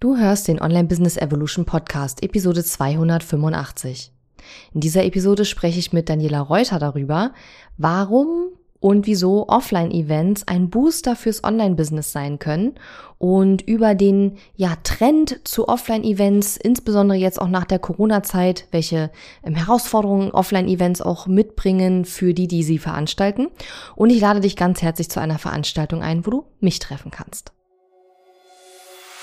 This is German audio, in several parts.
Du hörst den Online Business Evolution Podcast, Episode 285. In dieser Episode spreche ich mit Daniela Reuter darüber, warum und wieso Offline-Events ein Booster fürs Online-Business sein können und über den ja, Trend zu Offline-Events, insbesondere jetzt auch nach der Corona-Zeit, welche ähm, Herausforderungen Offline-Events auch mitbringen für die, die sie veranstalten. Und ich lade dich ganz herzlich zu einer Veranstaltung ein, wo du mich treffen kannst.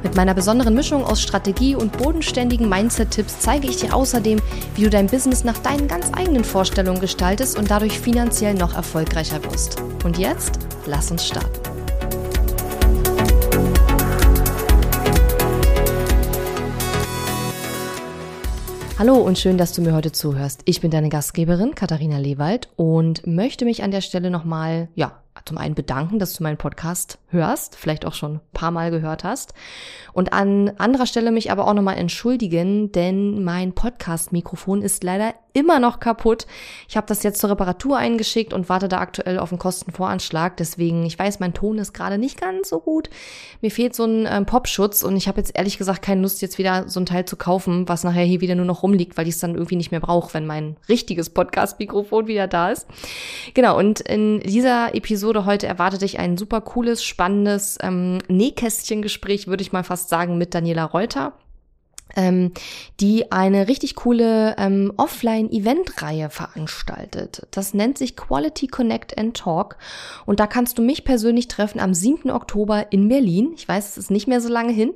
Mit meiner besonderen Mischung aus Strategie und bodenständigen Mindset-Tipps zeige ich dir außerdem, wie du dein Business nach deinen ganz eigenen Vorstellungen gestaltest und dadurch finanziell noch erfolgreicher wirst. Und jetzt, lass uns starten. Hallo und schön, dass du mir heute zuhörst. Ich bin deine Gastgeberin Katharina Lewald und möchte mich an der Stelle nochmal, ja, zum einen bedanken, dass du meinen Podcast hörst, vielleicht auch schon ein paar Mal gehört hast. Und an anderer Stelle mich aber auch nochmal entschuldigen, denn mein Podcast-Mikrofon ist leider immer noch kaputt. Ich habe das jetzt zur Reparatur eingeschickt und warte da aktuell auf einen Kostenvoranschlag. Deswegen, ich weiß, mein Ton ist gerade nicht ganz so gut. Mir fehlt so ein ähm, Popschutz und ich habe jetzt ehrlich gesagt keine Lust, jetzt wieder so ein Teil zu kaufen, was nachher hier wieder nur noch rumliegt, weil ich es dann irgendwie nicht mehr brauche, wenn mein richtiges Podcast-Mikrofon wieder da ist. Genau, und in dieser Episode heute erwartet dich ein super cooles, spannendes ähm, Nähkästchen-Gespräch, würde ich mal fast sagen, mit Daniela Reuter ähm, die eine richtig coole ähm, Offline-Event-Reihe veranstaltet. Das nennt sich Quality Connect and Talk. Und da kannst du mich persönlich treffen am 7. Oktober in Berlin. Ich weiß, es ist nicht mehr so lange hin.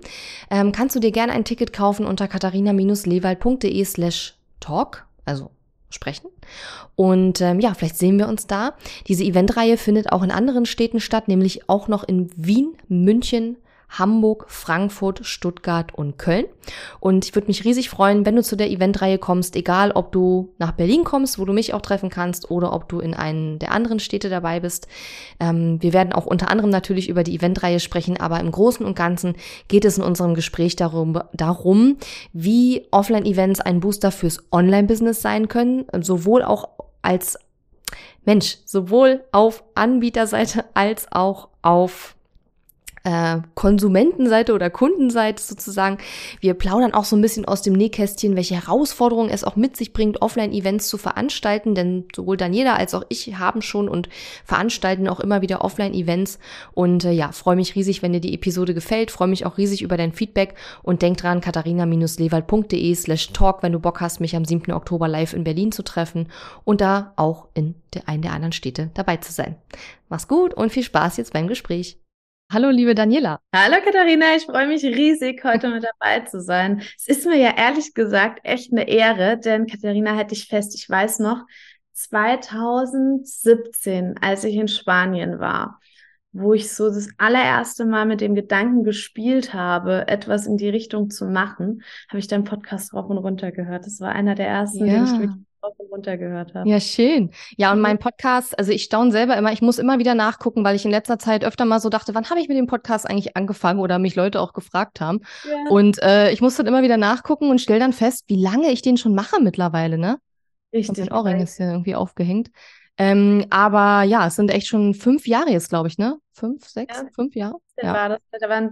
Ähm, kannst du dir gerne ein Ticket kaufen unter katharina-lewald.de slash talk, also sprechen. Und ähm, ja, vielleicht sehen wir uns da. Diese Eventreihe findet auch in anderen Städten statt, nämlich auch noch in Wien, München, Hamburg, Frankfurt, Stuttgart und Köln. Und ich würde mich riesig freuen, wenn du zu der Eventreihe kommst, egal ob du nach Berlin kommst, wo du mich auch treffen kannst, oder ob du in einen der anderen Städte dabei bist. Ähm, wir werden auch unter anderem natürlich über die Eventreihe sprechen, aber im Großen und Ganzen geht es in unserem Gespräch darum, darum wie Offline-Events ein Booster fürs Online-Business sein können, sowohl auch als Mensch, sowohl auf Anbieterseite als auch auf äh, Konsumentenseite oder Kundenseite sozusagen. Wir plaudern auch so ein bisschen aus dem Nähkästchen, welche Herausforderungen es auch mit sich bringt, Offline-Events zu veranstalten, denn sowohl Daniela als auch ich haben schon und veranstalten auch immer wieder Offline-Events und äh, ja, freue mich riesig, wenn dir die Episode gefällt, freue mich auch riesig über dein Feedback und denk dran, katharina-lewald.de slash talk, wenn du Bock hast, mich am 7. Oktober live in Berlin zu treffen und da auch in der einen der anderen Städte dabei zu sein. Mach's gut und viel Spaß jetzt beim Gespräch. Hallo, liebe Daniela. Hallo, Katharina. Ich freue mich riesig, heute mit dabei zu sein. Es ist mir ja ehrlich gesagt echt eine Ehre, denn Katharina hätte ich fest, ich weiß noch, 2017, als ich in Spanien war, wo ich so das allererste Mal mit dem Gedanken gespielt habe, etwas in die Richtung zu machen, habe ich deinen Podcast rauf und runter gehört. Das war einer der ersten, ja. den ich rauf und runter gehört habe. Ja, schön. Ja, und mein Podcast, also ich staune selber immer, ich muss immer wieder nachgucken, weil ich in letzter Zeit öfter mal so dachte, wann habe ich mit dem Podcast eigentlich angefangen oder mich Leute auch gefragt haben. Ja. Und äh, ich muss dann immer wieder nachgucken und stelle dann fest, wie lange ich den schon mache mittlerweile, ne? Richtig. Und mein Ohrring ist ja irgendwie aufgehängt. Ähm, aber ja, es sind echt schon fünf Jahre jetzt, glaube ich, ne? Fünf, sechs, ja. fünf Jahre? Ja. War das,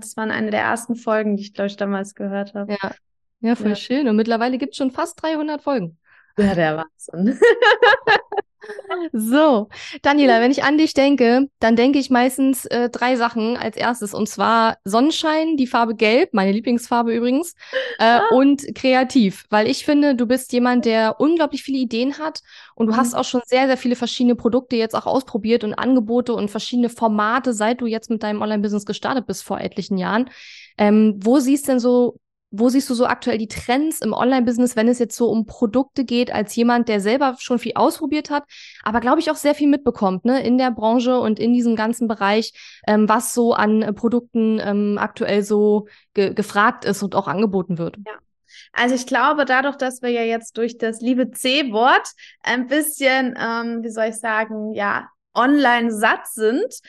das waren eine der ersten Folgen, die ich, glaube ich, damals gehört habe. Ja. Ja, voll ja. schön. Und mittlerweile gibt es schon fast 300 Folgen. Ja, der Wahnsinn. so, Daniela, wenn ich an dich denke, dann denke ich meistens äh, drei Sachen als erstes. Und zwar Sonnenschein, die Farbe Gelb, meine Lieblingsfarbe übrigens, äh, ah. und kreativ. Weil ich finde, du bist jemand, der unglaublich viele Ideen hat und du mhm. hast auch schon sehr, sehr viele verschiedene Produkte jetzt auch ausprobiert und Angebote und verschiedene Formate, seit du jetzt mit deinem Online-Business gestartet bist vor etlichen Jahren. Ähm, wo siehst denn so wo siehst du so aktuell die Trends im Online-Business, wenn es jetzt so um Produkte geht, als jemand, der selber schon viel ausprobiert hat, aber glaube ich auch sehr viel mitbekommt, ne, in der Branche und in diesem ganzen Bereich, ähm, was so an äh, Produkten ähm, aktuell so ge gefragt ist und auch angeboten wird? Ja. Also ich glaube, dadurch, dass wir ja jetzt durch das liebe C-Wort ein bisschen, ähm, wie soll ich sagen, ja, online satt sind,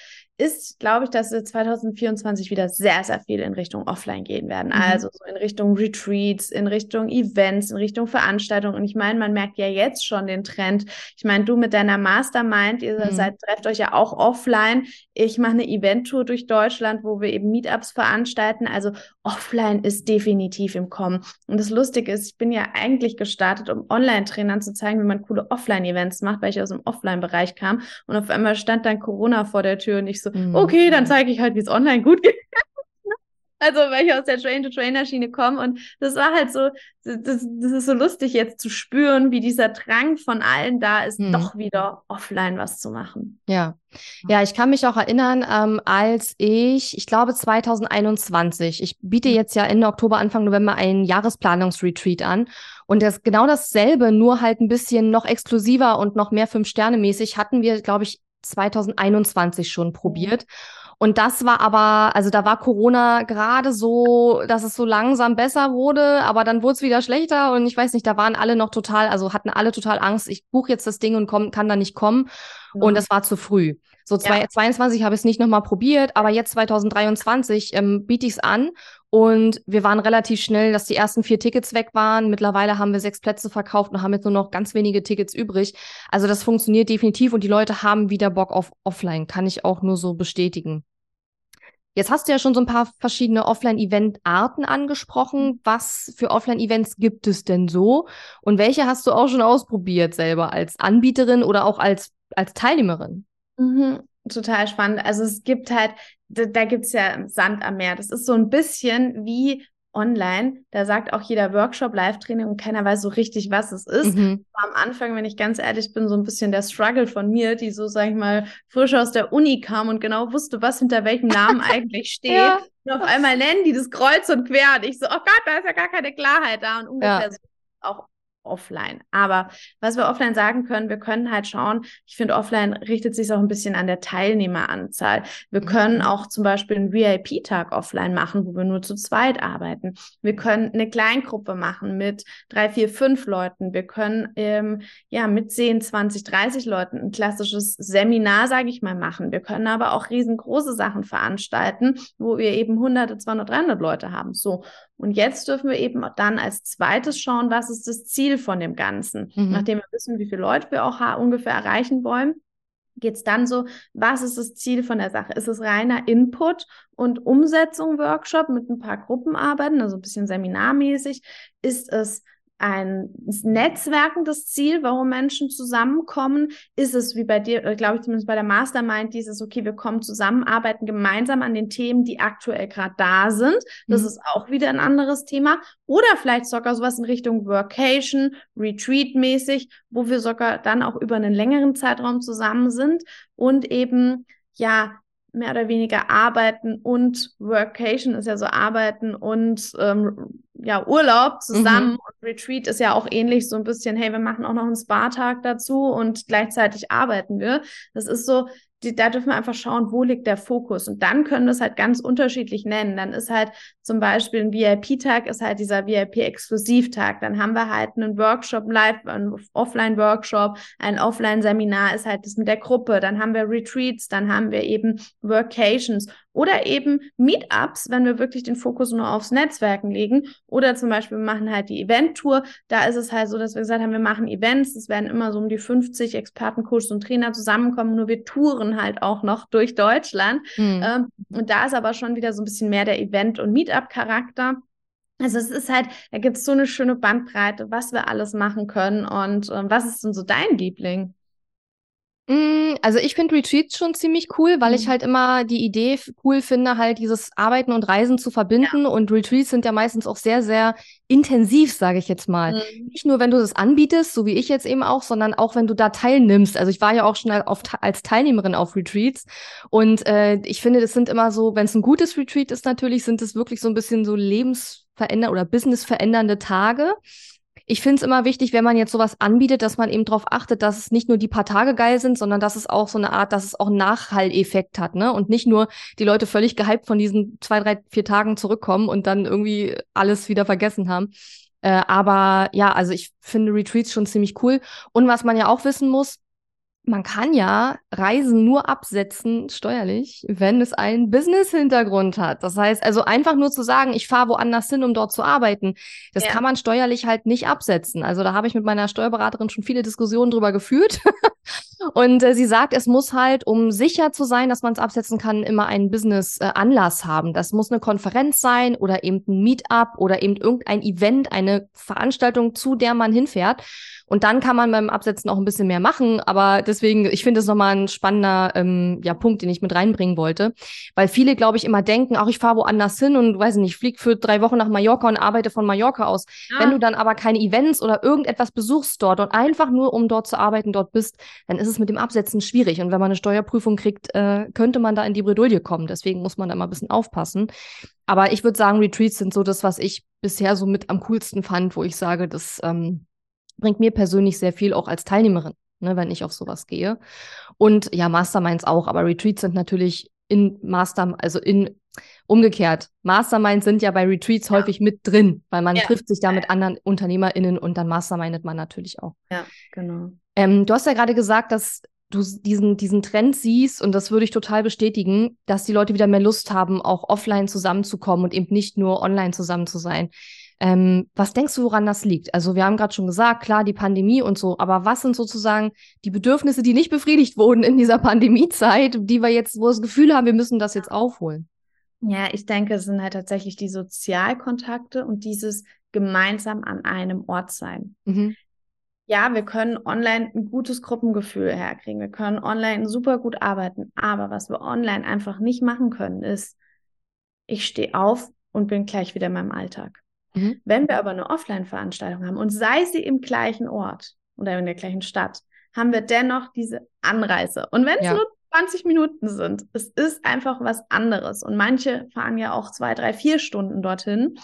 ist, glaube ich, dass wir 2024 wieder sehr, sehr viel in Richtung Offline gehen werden. Mhm. Also so in Richtung Retreats, in Richtung Events, in Richtung Veranstaltungen. Und ich meine, man merkt ja jetzt schon den Trend. Ich meine, du mit deiner Mastermind, ihr mhm. seid, trefft euch ja auch offline. Ich mache eine Eventtour durch Deutschland, wo wir eben Meetups veranstalten. Also offline ist definitiv im Kommen. Und das Lustige ist, ich bin ja eigentlich gestartet, um Online-Trainern zu zeigen, wie man coole Offline-Events macht, weil ich aus dem Offline-Bereich kam. Und auf einmal stand dann Corona vor der Tür und ich so, Mhm. okay, dann zeige ich halt, wie es online gut geht. Also, weil ich aus der Train-to-Trainer-Schiene komme. Und das war halt so, das, das ist so lustig jetzt zu spüren, wie dieser Drang von allen da ist, hm. doch wieder offline was zu machen. Ja. Ja, ich kann mich auch erinnern, ähm, als ich, ich glaube 2021, ich biete mhm. jetzt ja Ende Oktober, Anfang November einen Jahresplanungsretreat an. Und das genau dasselbe, nur halt ein bisschen noch exklusiver und noch mehr Fünf-Sterne-mäßig hatten wir, glaube ich, 2021 schon probiert. Und das war aber, also da war Corona gerade so, dass es so langsam besser wurde, aber dann wurde es wieder schlechter und ich weiß nicht, da waren alle noch total, also hatten alle total Angst, ich buche jetzt das Ding und komm, kann da nicht kommen. Mhm. Und das war zu früh. So ja. 2022 habe ich es nicht nochmal probiert, aber jetzt 2023 ähm, biete ich es an und wir waren relativ schnell, dass die ersten vier Tickets weg waren. Mittlerweile haben wir sechs Plätze verkauft und haben jetzt nur noch ganz wenige Tickets übrig. Also das funktioniert definitiv und die Leute haben wieder Bock auf Offline. Kann ich auch nur so bestätigen. Jetzt hast du ja schon so ein paar verschiedene Offline-Event-Arten angesprochen. Was für Offline-Events gibt es denn so? Und welche hast du auch schon ausprobiert selber als Anbieterin oder auch als, als Teilnehmerin? Mhm total spannend. Also es gibt halt, da, da gibt es ja Sand am Meer. Das ist so ein bisschen wie online. Da sagt auch jeder Workshop, Live-Training und keiner weiß so richtig, was es ist. Mhm. Am Anfang, wenn ich ganz ehrlich bin, so ein bisschen der Struggle von mir, die so, sag ich mal, frisch aus der Uni kam und genau wusste, was hinter welchem Namen eigentlich steht. Ja. Und auf einmal nennen die das Kreuz und quer und ich so, oh Gott, da ist ja gar keine Klarheit da und ungefähr ja. so auch offline. Aber was wir offline sagen können, wir können halt schauen, ich finde, offline richtet sich auch ein bisschen an der Teilnehmeranzahl. Wir können mhm. auch zum Beispiel einen VIP-Tag offline machen, wo wir nur zu zweit arbeiten. Wir können eine Kleingruppe machen mit drei, vier, fünf Leuten. Wir können ähm, ja mit 10, 20, 30 Leuten ein klassisches Seminar, sage ich mal, machen. Wir können aber auch riesengroße Sachen veranstalten, wo wir eben hunderte, 200, 300 Leute haben. So. Und jetzt dürfen wir eben dann als zweites schauen, was ist das Ziel von dem Ganzen. Mhm. Nachdem wir wissen, wie viele Leute wir auch ungefähr erreichen wollen, geht es dann so, was ist das Ziel von der Sache? Ist es reiner Input und Umsetzung Workshop mit ein paar Gruppenarbeiten, also ein bisschen seminarmäßig? Ist es ein netzwerkendes Ziel, warum Menschen zusammenkommen? Ist es wie bei dir, äh, glaube ich zumindest bei der Mastermind, dieses, okay, wir kommen zusammen, arbeiten gemeinsam an den Themen, die aktuell gerade da sind. Das mhm. ist auch wieder ein anderes Thema. Oder vielleicht sogar sowas in Richtung Workation, Retreat-mäßig, wo wir sogar dann auch über einen längeren Zeitraum zusammen sind und eben ja mehr oder weniger arbeiten und Workation ist ja so arbeiten und ähm, ja Urlaub zusammen mhm. und Retreat ist ja auch ähnlich so ein bisschen hey wir machen auch noch einen Spa-Tag dazu und gleichzeitig arbeiten wir das ist so die, da dürfen wir einfach schauen, wo liegt der Fokus. Und dann können wir es halt ganz unterschiedlich nennen. Dann ist halt zum Beispiel ein VIP-Tag, ist halt dieser VIP-Exklusivtag. Dann haben wir halt einen Workshop live, einen Offline-Workshop, ein Offline-Seminar ist halt das mit der Gruppe. Dann haben wir Retreats, dann haben wir eben Workations oder eben Meetups, wenn wir wirklich den Fokus nur aufs Netzwerken legen. Oder zum Beispiel, wir machen halt die Event-Tour. Da ist es halt so, dass wir gesagt haben, wir machen Events. Es werden immer so um die 50 Experten, Coaches und Trainer zusammenkommen. Nur wir touren halt auch noch durch Deutschland. Mhm. Und da ist aber schon wieder so ein bisschen mehr der Event- und Meetup-Charakter. Also es ist halt, da gibt es so eine schöne Bandbreite, was wir alles machen können. Und äh, was ist denn so dein Liebling? Mm, also ich finde Retreats schon ziemlich cool, weil mhm. ich halt immer die Idee cool finde, halt dieses Arbeiten und Reisen zu verbinden. Ja. Und Retreats sind ja meistens auch sehr, sehr intensiv, sage ich jetzt mal. Mhm. Nicht nur, wenn du das anbietest, so wie ich jetzt eben auch, sondern auch, wenn du da teilnimmst. Also ich war ja auch schon auf, als Teilnehmerin auf Retreats. Und äh, ich finde, das sind immer so, wenn es ein gutes Retreat ist natürlich, sind es wirklich so ein bisschen so lebensverändernde oder businessverändernde Tage ich finde es immer wichtig, wenn man jetzt sowas anbietet, dass man eben darauf achtet, dass es nicht nur die paar Tage geil sind, sondern dass es auch so eine Art, dass es auch einen Nachhalleffekt hat, ne? Und nicht nur die Leute völlig gehypt von diesen zwei, drei, vier Tagen zurückkommen und dann irgendwie alles wieder vergessen haben. Äh, aber ja, also ich finde Retreats schon ziemlich cool. Und was man ja auch wissen muss, man kann ja Reisen nur absetzen steuerlich, wenn es einen Business-Hintergrund hat. Das heißt, also einfach nur zu sagen, ich fahre woanders hin, um dort zu arbeiten, das ja. kann man steuerlich halt nicht absetzen. Also da habe ich mit meiner Steuerberaterin schon viele Diskussionen drüber geführt. Und äh, sie sagt, es muss halt, um sicher zu sein, dass man es absetzen kann, immer einen Business-Anlass äh, haben. Das muss eine Konferenz sein oder eben ein Meetup oder eben irgendein Event, eine Veranstaltung, zu der man hinfährt. Und dann kann man beim Absetzen auch ein bisschen mehr machen. Aber deswegen, ich finde das nochmal ein spannender ähm, ja, Punkt, den ich mit reinbringen wollte. Weil viele, glaube ich, immer denken, ach, ich fahre woanders hin und weiß nicht, flieg für drei Wochen nach Mallorca und arbeite von Mallorca aus. Ja. Wenn du dann aber keine Events oder irgendetwas besuchst dort und einfach nur, um dort zu arbeiten, dort bist, dann ist es mit dem Absetzen schwierig. Und wenn man eine Steuerprüfung kriegt, äh, könnte man da in die Bredouille kommen. Deswegen muss man da mal ein bisschen aufpassen. Aber ich würde sagen, Retreats sind so das, was ich bisher so mit am coolsten fand, wo ich sage, das ähm, bringt mir persönlich sehr viel auch als Teilnehmerin, ne, wenn ich auf sowas gehe. Und ja, Masterminds auch, aber Retreats sind natürlich in Master, also in umgekehrt. Masterminds sind ja bei Retreats ja. häufig mit drin, weil man ja. trifft sich da mit anderen UnternehmerInnen und dann mastermindet man natürlich auch. Ja, genau. Ähm, du hast ja gerade gesagt, dass du diesen, diesen Trend siehst, und das würde ich total bestätigen, dass die Leute wieder mehr Lust haben, auch offline zusammenzukommen und eben nicht nur online zusammen zu sein. Ähm, was denkst du, woran das liegt? Also wir haben gerade schon gesagt, klar, die Pandemie und so, aber was sind sozusagen die Bedürfnisse, die nicht befriedigt wurden in dieser Pandemiezeit, die wir jetzt, wo wir das Gefühl haben, wir müssen das jetzt aufholen? Ja, ich denke, es sind halt tatsächlich die Sozialkontakte und dieses gemeinsam an einem Ort sein. Mhm. Ja, wir können online ein gutes Gruppengefühl herkriegen. Wir können online super gut arbeiten. Aber was wir online einfach nicht machen können, ist, ich stehe auf und bin gleich wieder in meinem Alltag. Mhm. Wenn wir aber eine Offline-Veranstaltung haben und sei sie im gleichen Ort oder in der gleichen Stadt, haben wir dennoch diese Anreise. Und wenn es ja. nur 20 Minuten sind, es ist einfach was anderes. Und manche fahren ja auch zwei, drei, vier Stunden dorthin.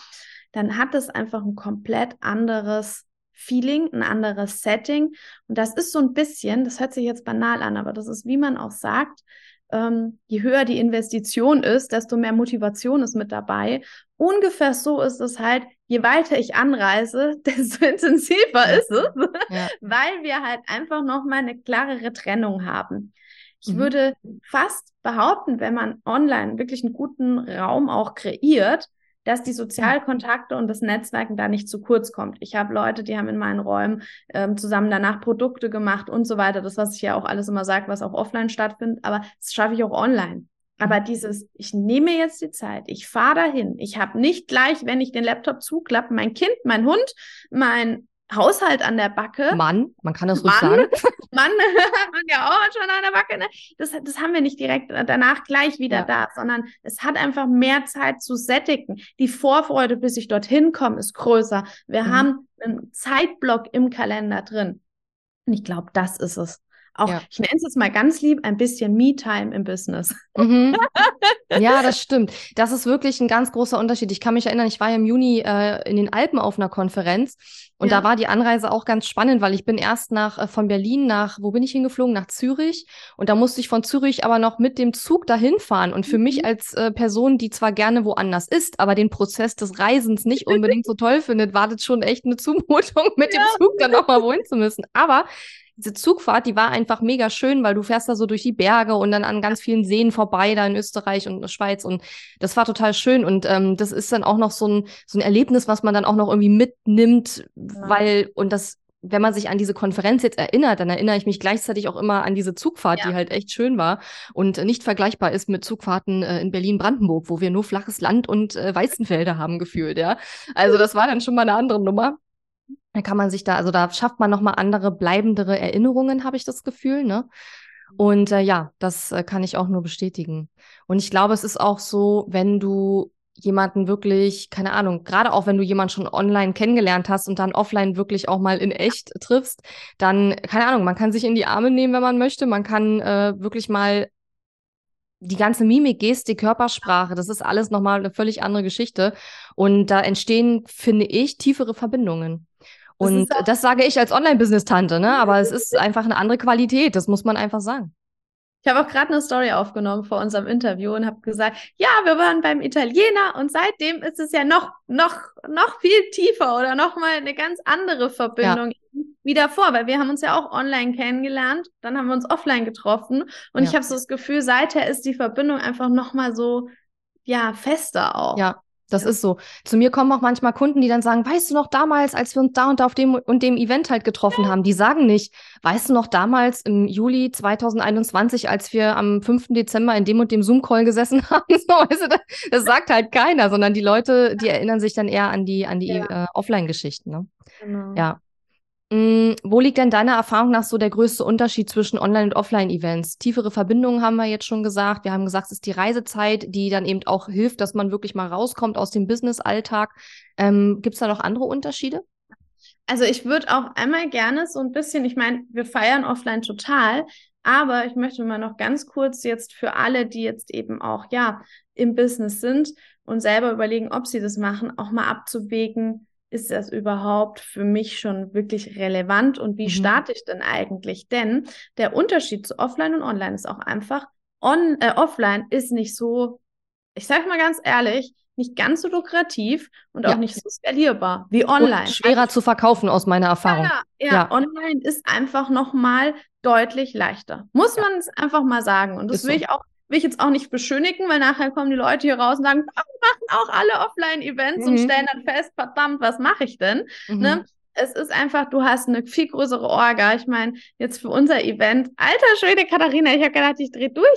Dann hat es einfach ein komplett anderes Feeling, ein anderes Setting. Und das ist so ein bisschen, das hört sich jetzt banal an, aber das ist, wie man auch sagt, ähm, je höher die Investition ist, desto mehr Motivation ist mit dabei. Ungefähr so ist es halt, je weiter ich anreise, desto intensiver ist es, ja. weil wir halt einfach nochmal eine klarere Trennung haben. Ich mhm. würde fast behaupten, wenn man online wirklich einen guten Raum auch kreiert, dass die Sozialkontakte und das Netzwerken da nicht zu kurz kommt. Ich habe Leute, die haben in meinen Räumen ähm, zusammen danach Produkte gemacht und so weiter. Das, was ich ja auch alles immer sage, was auch offline stattfindet, aber das schaffe ich auch online. Aber dieses, ich nehme jetzt die Zeit, ich fahre dahin, ich habe nicht gleich, wenn ich den Laptop zuklappe, mein Kind, mein Hund, mein Haushalt an der Backe. Mann, man kann das ruhig sagen. Mann hat man ja auch schon an der Backe. Ne? Das, das haben wir nicht direkt danach gleich wieder ja. da, sondern es hat einfach mehr Zeit zu sättigen. Die Vorfreude, bis ich dorthin komme, ist größer. Wir mhm. haben einen Zeitblock im Kalender drin. Und ich glaube, das ist es. Auch, ja. ich nenne es jetzt mal ganz lieb, ein bisschen Me-Time im Business. Mhm. Ja, das stimmt. Das ist wirklich ein ganz großer Unterschied. Ich kann mich erinnern, ich war ja im Juni äh, in den Alpen auf einer Konferenz und ja. da war die Anreise auch ganz spannend, weil ich bin erst nach äh, von Berlin nach, wo bin ich hingeflogen? Nach Zürich. Und da musste ich von Zürich aber noch mit dem Zug dahin fahren. Und für mhm. mich als äh, Person, die zwar gerne woanders ist, aber den Prozess des Reisens nicht unbedingt so toll findet, war das schon echt eine Zumutung, mit ja. dem Zug dann noch mal wohin zu müssen. Aber diese Zugfahrt, die war einfach mega schön, weil du fährst da so durch die Berge und dann an ganz vielen Seen vorbei, da in Österreich und in der Schweiz. Und das war total schön. Und ähm, das ist dann auch noch so ein, so ein Erlebnis, was man dann auch noch irgendwie mitnimmt, ja. weil, und das wenn man sich an diese Konferenz jetzt erinnert, dann erinnere ich mich gleichzeitig auch immer an diese Zugfahrt, ja. die halt echt schön war und nicht vergleichbar ist mit Zugfahrten äh, in Berlin-Brandenburg, wo wir nur flaches Land und äh, Weißenfelder haben gefühlt, ja. Also das war dann schon mal eine andere Nummer. Da kann man sich da, also da schafft man nochmal andere, bleibendere Erinnerungen, habe ich das Gefühl, ne? Und äh, ja, das äh, kann ich auch nur bestätigen. Und ich glaube, es ist auch so, wenn du jemanden wirklich, keine Ahnung, gerade auch wenn du jemanden schon online kennengelernt hast und dann offline wirklich auch mal in echt triffst, dann, keine Ahnung, man kann sich in die Arme nehmen, wenn man möchte. Man kann äh, wirklich mal die ganze Mimik, Gestik, Körpersprache, das ist alles nochmal eine völlig andere Geschichte. Und da entstehen, finde ich, tiefere Verbindungen. Und das, das sage ich als Online-Business-Tante, ne? Aber es ist einfach eine andere Qualität, das muss man einfach sagen. Ich habe auch gerade eine Story aufgenommen vor unserem Interview und habe gesagt, ja, wir waren beim Italiener und seitdem ist es ja noch, noch, noch viel tiefer oder noch mal eine ganz andere Verbindung ja. wie davor, weil wir haben uns ja auch online kennengelernt, dann haben wir uns offline getroffen und ja. ich habe so das Gefühl, seither ist die Verbindung einfach noch mal so, ja, fester auch. Ja, das ja. ist so. Zu mir kommen auch manchmal Kunden, die dann sagen, weißt du noch damals, als wir uns da und da auf dem und dem Event halt getroffen haben, die sagen nicht, weißt du noch damals im Juli 2021, als wir am 5. Dezember in dem und dem Zoom-Call gesessen haben, so, weißt du, das, das, sagt halt keiner, sondern die Leute, die erinnern sich dann eher an die, an die ja. äh, Offline-Geschichten. Ne? Genau. Ja. Mm, wo liegt denn deiner Erfahrung nach so der größte Unterschied zwischen Online- und Offline-Events? Tiefere Verbindungen haben wir jetzt schon gesagt. Wir haben gesagt, es ist die Reisezeit, die dann eben auch hilft, dass man wirklich mal rauskommt aus dem Business-Alltag. Ähm, Gibt es da noch andere Unterschiede? Also ich würde auch einmal gerne so ein bisschen, ich meine, wir feiern offline total, aber ich möchte mal noch ganz kurz jetzt für alle, die jetzt eben auch ja im Business sind und selber überlegen, ob sie das machen, auch mal abzuwägen, ist das überhaupt für mich schon wirklich relevant und wie mhm. starte ich denn eigentlich? Denn der Unterschied zu Offline und Online ist auch einfach, on, äh, Offline ist nicht so, ich sage mal ganz ehrlich, nicht ganz so lukrativ und ja. auch nicht so skalierbar wie online. Und schwerer also, zu verkaufen aus meiner Erfahrung. Ja, ja, ja. online ist einfach noch mal deutlich leichter. Muss man es einfach mal sagen. Und das ist will so. ich auch will ich jetzt auch nicht beschönigen, weil nachher kommen die Leute hier raus und sagen, wir machen auch alle Offline-Events mhm. und stellen dann fest, verdammt, was mache ich denn? Mhm. Ne? Es ist einfach, du hast eine viel größere Orga. Ich meine, jetzt für unser Event, alter Schwede, Katharina, ich habe gedacht, ich drehe durch.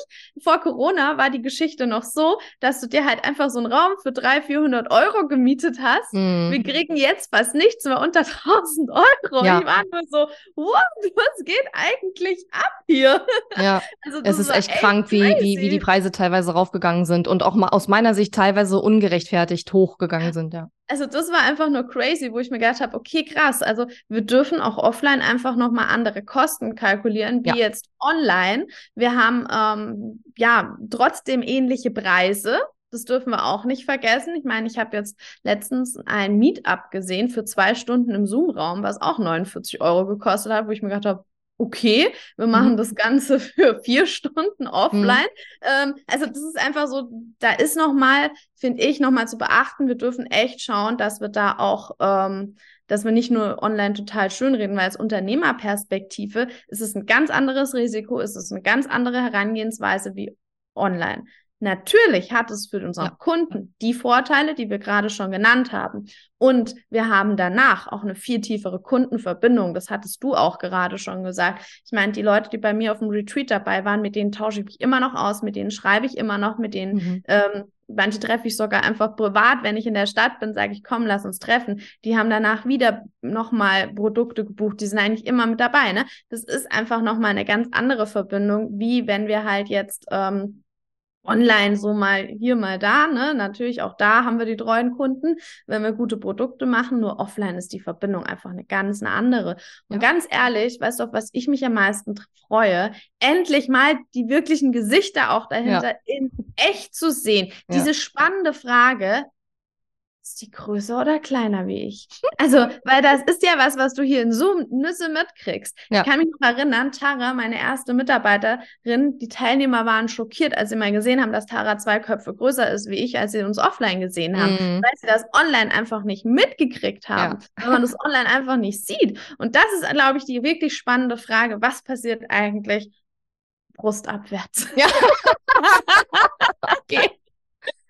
Vor Corona war die Geschichte noch so, dass du dir halt einfach so einen Raum für 300, 400 Euro gemietet hast. Mhm. Wir kriegen jetzt fast nichts mehr unter 1000 Euro. Ja. Ich war nur so, what, was geht eigentlich ab hier? Ja, also es ist echt krank, wie, wie, wie die Preise teilweise raufgegangen sind und auch mal aus meiner Sicht teilweise ungerechtfertigt hochgegangen sind, ja also das war einfach nur crazy, wo ich mir gedacht habe, okay, krass, also wir dürfen auch offline einfach nochmal andere Kosten kalkulieren, wie ja. jetzt online. Wir haben ähm, ja trotzdem ähnliche Preise. Das dürfen wir auch nicht vergessen. Ich meine, ich habe jetzt letztens ein Meetup gesehen für zwei Stunden im Zoom-Raum, was auch 49 Euro gekostet hat, wo ich mir gedacht habe, okay, wir machen mhm. das Ganze für vier Stunden offline. Mhm. Ähm, also das ist einfach so, da ist nochmal, finde ich, nochmal zu beachten, wir dürfen echt schauen, dass wir da auch, ähm, dass wir nicht nur online total schön reden, weil als Unternehmerperspektive ist es ein ganz anderes Risiko, ist es eine ganz andere Herangehensweise wie online. Natürlich hat es für unseren ja. Kunden die Vorteile, die wir gerade schon genannt haben. Und wir haben danach auch eine viel tiefere Kundenverbindung. Das hattest du auch gerade schon gesagt. Ich meine, die Leute, die bei mir auf dem Retreat dabei waren, mit denen tausche ich mich immer noch aus, mit denen schreibe ich immer noch, mit denen mhm. ähm, manche treffe ich sogar einfach privat, wenn ich in der Stadt bin, sage ich, komm, lass uns treffen. Die haben danach wieder nochmal Produkte gebucht, die sind eigentlich immer mit dabei. Ne? Das ist einfach nochmal eine ganz andere Verbindung, wie wenn wir halt jetzt ähm, online so mal hier, mal da. Ne? Natürlich auch da haben wir die treuen Kunden, wenn wir gute Produkte machen. Nur offline ist die Verbindung einfach eine ganz eine andere. Und ja. ganz ehrlich, weißt du, auf was ich mich am meisten freue? Endlich mal die wirklichen Gesichter auch dahinter ja. in echt zu sehen. Ja. Diese spannende Frage, ist die größer oder kleiner wie ich? Also, weil das ist ja was, was du hier in Zoom Nüsse mitkriegst. Ja. Ich kann mich noch erinnern, Tara, meine erste Mitarbeiterin, die Teilnehmer waren schockiert, als sie mal gesehen haben, dass Tara zwei Köpfe größer ist wie ich, als sie uns offline gesehen haben, mhm. weil sie das online einfach nicht mitgekriegt haben, ja. weil man das online einfach nicht sieht. Und das ist, glaube ich, die wirklich spannende Frage. Was passiert eigentlich brustabwärts? Ja. okay.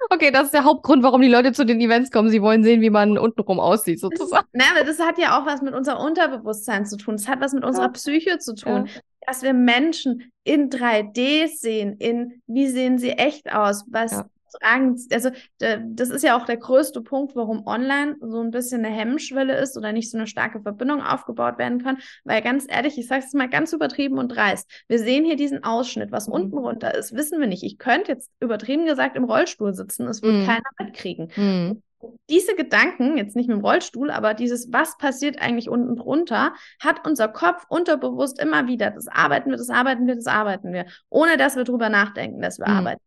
Okay, das ist der Hauptgrund, warum die Leute zu den Events kommen. Sie wollen sehen, wie man untenrum aussieht, sozusagen. Das, na, aber das hat ja auch was mit unserem Unterbewusstsein zu tun. Das hat was mit unserer ja. Psyche zu tun. Ja. Dass wir Menschen in 3D sehen, in wie sehen sie echt aus, was, ja tragen, also das ist ja auch der größte Punkt, warum online so ein bisschen eine Hemmschwelle ist oder nicht so eine starke Verbindung aufgebaut werden kann, weil ganz ehrlich, ich sage es mal ganz übertrieben und dreist, wir sehen hier diesen Ausschnitt, was mhm. unten runter ist, wissen wir nicht. Ich könnte jetzt übertrieben gesagt im Rollstuhl sitzen, es wird mhm. keiner mitkriegen. Mhm. Diese Gedanken, jetzt nicht mit dem Rollstuhl, aber dieses, was passiert eigentlich unten drunter, hat unser Kopf unterbewusst immer wieder. Das arbeiten wir, das arbeiten wir, das arbeiten wir, ohne dass wir drüber nachdenken, dass wir mhm. arbeiten.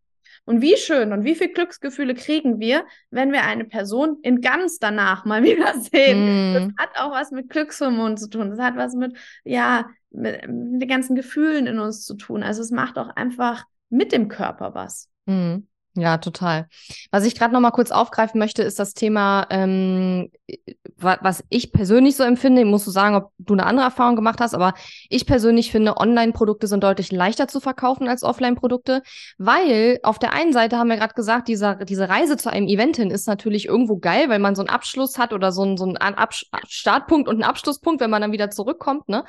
Und wie schön und wie viel Glücksgefühle kriegen wir, wenn wir eine Person in ganz danach mal wieder sehen. Mm. Das hat auch was mit Glückshormonen zu tun. Das hat was mit, ja, mit, mit den ganzen Gefühlen in uns zu tun. Also es macht auch einfach mit dem Körper was. Mm. Ja, total. Was ich gerade noch mal kurz aufgreifen möchte, ist das Thema, ähm, was ich persönlich so empfinde. Ich muss so sagen, ob du eine andere Erfahrung gemacht hast, aber ich persönlich finde, Online-Produkte sind deutlich leichter zu verkaufen als Offline-Produkte, weil auf der einen Seite haben wir gerade gesagt, dieser, diese Reise zu einem Event hin ist natürlich irgendwo geil, weil man so einen Abschluss hat oder so einen, so einen Startpunkt und einen Abschlusspunkt, wenn man dann wieder zurückkommt. Ne?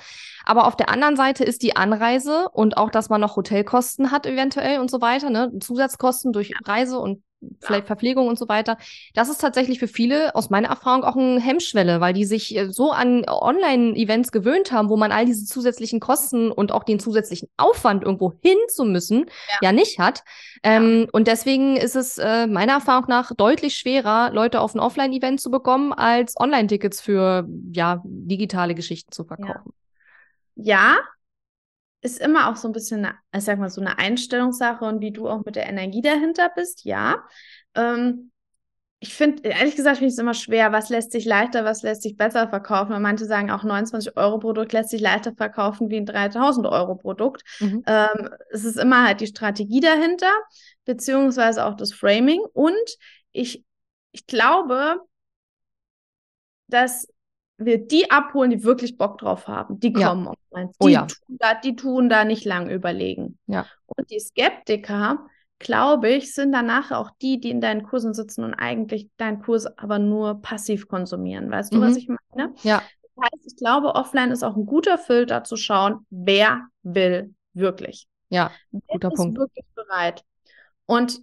Aber auf der anderen Seite ist die Anreise und auch, dass man noch Hotelkosten hat eventuell und so weiter, ne? Zusatzkosten durch Reise und vielleicht Verpflegung und so weiter. Das ist tatsächlich für viele aus meiner Erfahrung auch eine Hemmschwelle, weil die sich äh, so an Online-Events gewöhnt haben, wo man all diese zusätzlichen Kosten und auch den zusätzlichen Aufwand irgendwo hin zu müssen, ja, ja nicht hat. Ähm, ja. Und deswegen ist es äh, meiner Erfahrung nach deutlich schwerer, Leute auf ein Offline-Event zu bekommen, als Online-Tickets für ja digitale Geschichten zu verkaufen. Ja. ja, ist immer auch so ein bisschen, eine, ich sag mal, so eine Einstellungssache und wie du auch mit der Energie dahinter bist, ja. Ähm, ich finde, ehrlich gesagt, finde ich es immer schwer, was lässt sich leichter, was lässt sich besser verkaufen. Und manche sagen auch, 29 Euro Produkt lässt sich leichter verkaufen wie ein 3000 Euro Produkt. Mhm. Ähm, es ist immer halt die Strategie dahinter, beziehungsweise auch das Framing. Und ich, ich glaube, dass wir die abholen, die wirklich Bock drauf haben. Die kommen ja. online. Oh die, oh, ja. tun da, die tun da nicht lang überlegen. Ja. Und die Skeptiker, glaube ich, sind danach auch die, die in deinen Kursen sitzen und eigentlich deinen Kurs aber nur passiv konsumieren. Weißt du, mhm. was ich meine? Ja. Das heißt, ich glaube, offline ist auch ein guter Filter zu schauen, wer will wirklich. Ja, guter wer Punkt. ist wirklich bereit. Und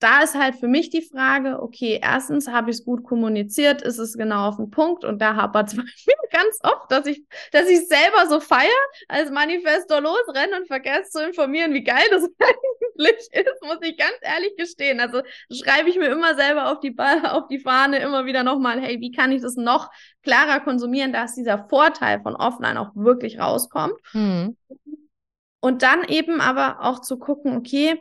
da ist halt für mich die Frage, okay, erstens habe ich es gut kommuniziert, ist es genau auf den Punkt und da hapert es ganz oft, dass ich, dass ich selber so feier, als Manifesto losrenne und vergesse zu informieren, wie geil das eigentlich ist, muss ich ganz ehrlich gestehen. Also schreibe ich mir immer selber auf die, ba auf die Fahne immer wieder nochmal, hey, wie kann ich das noch klarer konsumieren, dass dieser Vorteil von offline auch wirklich rauskommt. Mhm. Und dann eben aber auch zu gucken, okay,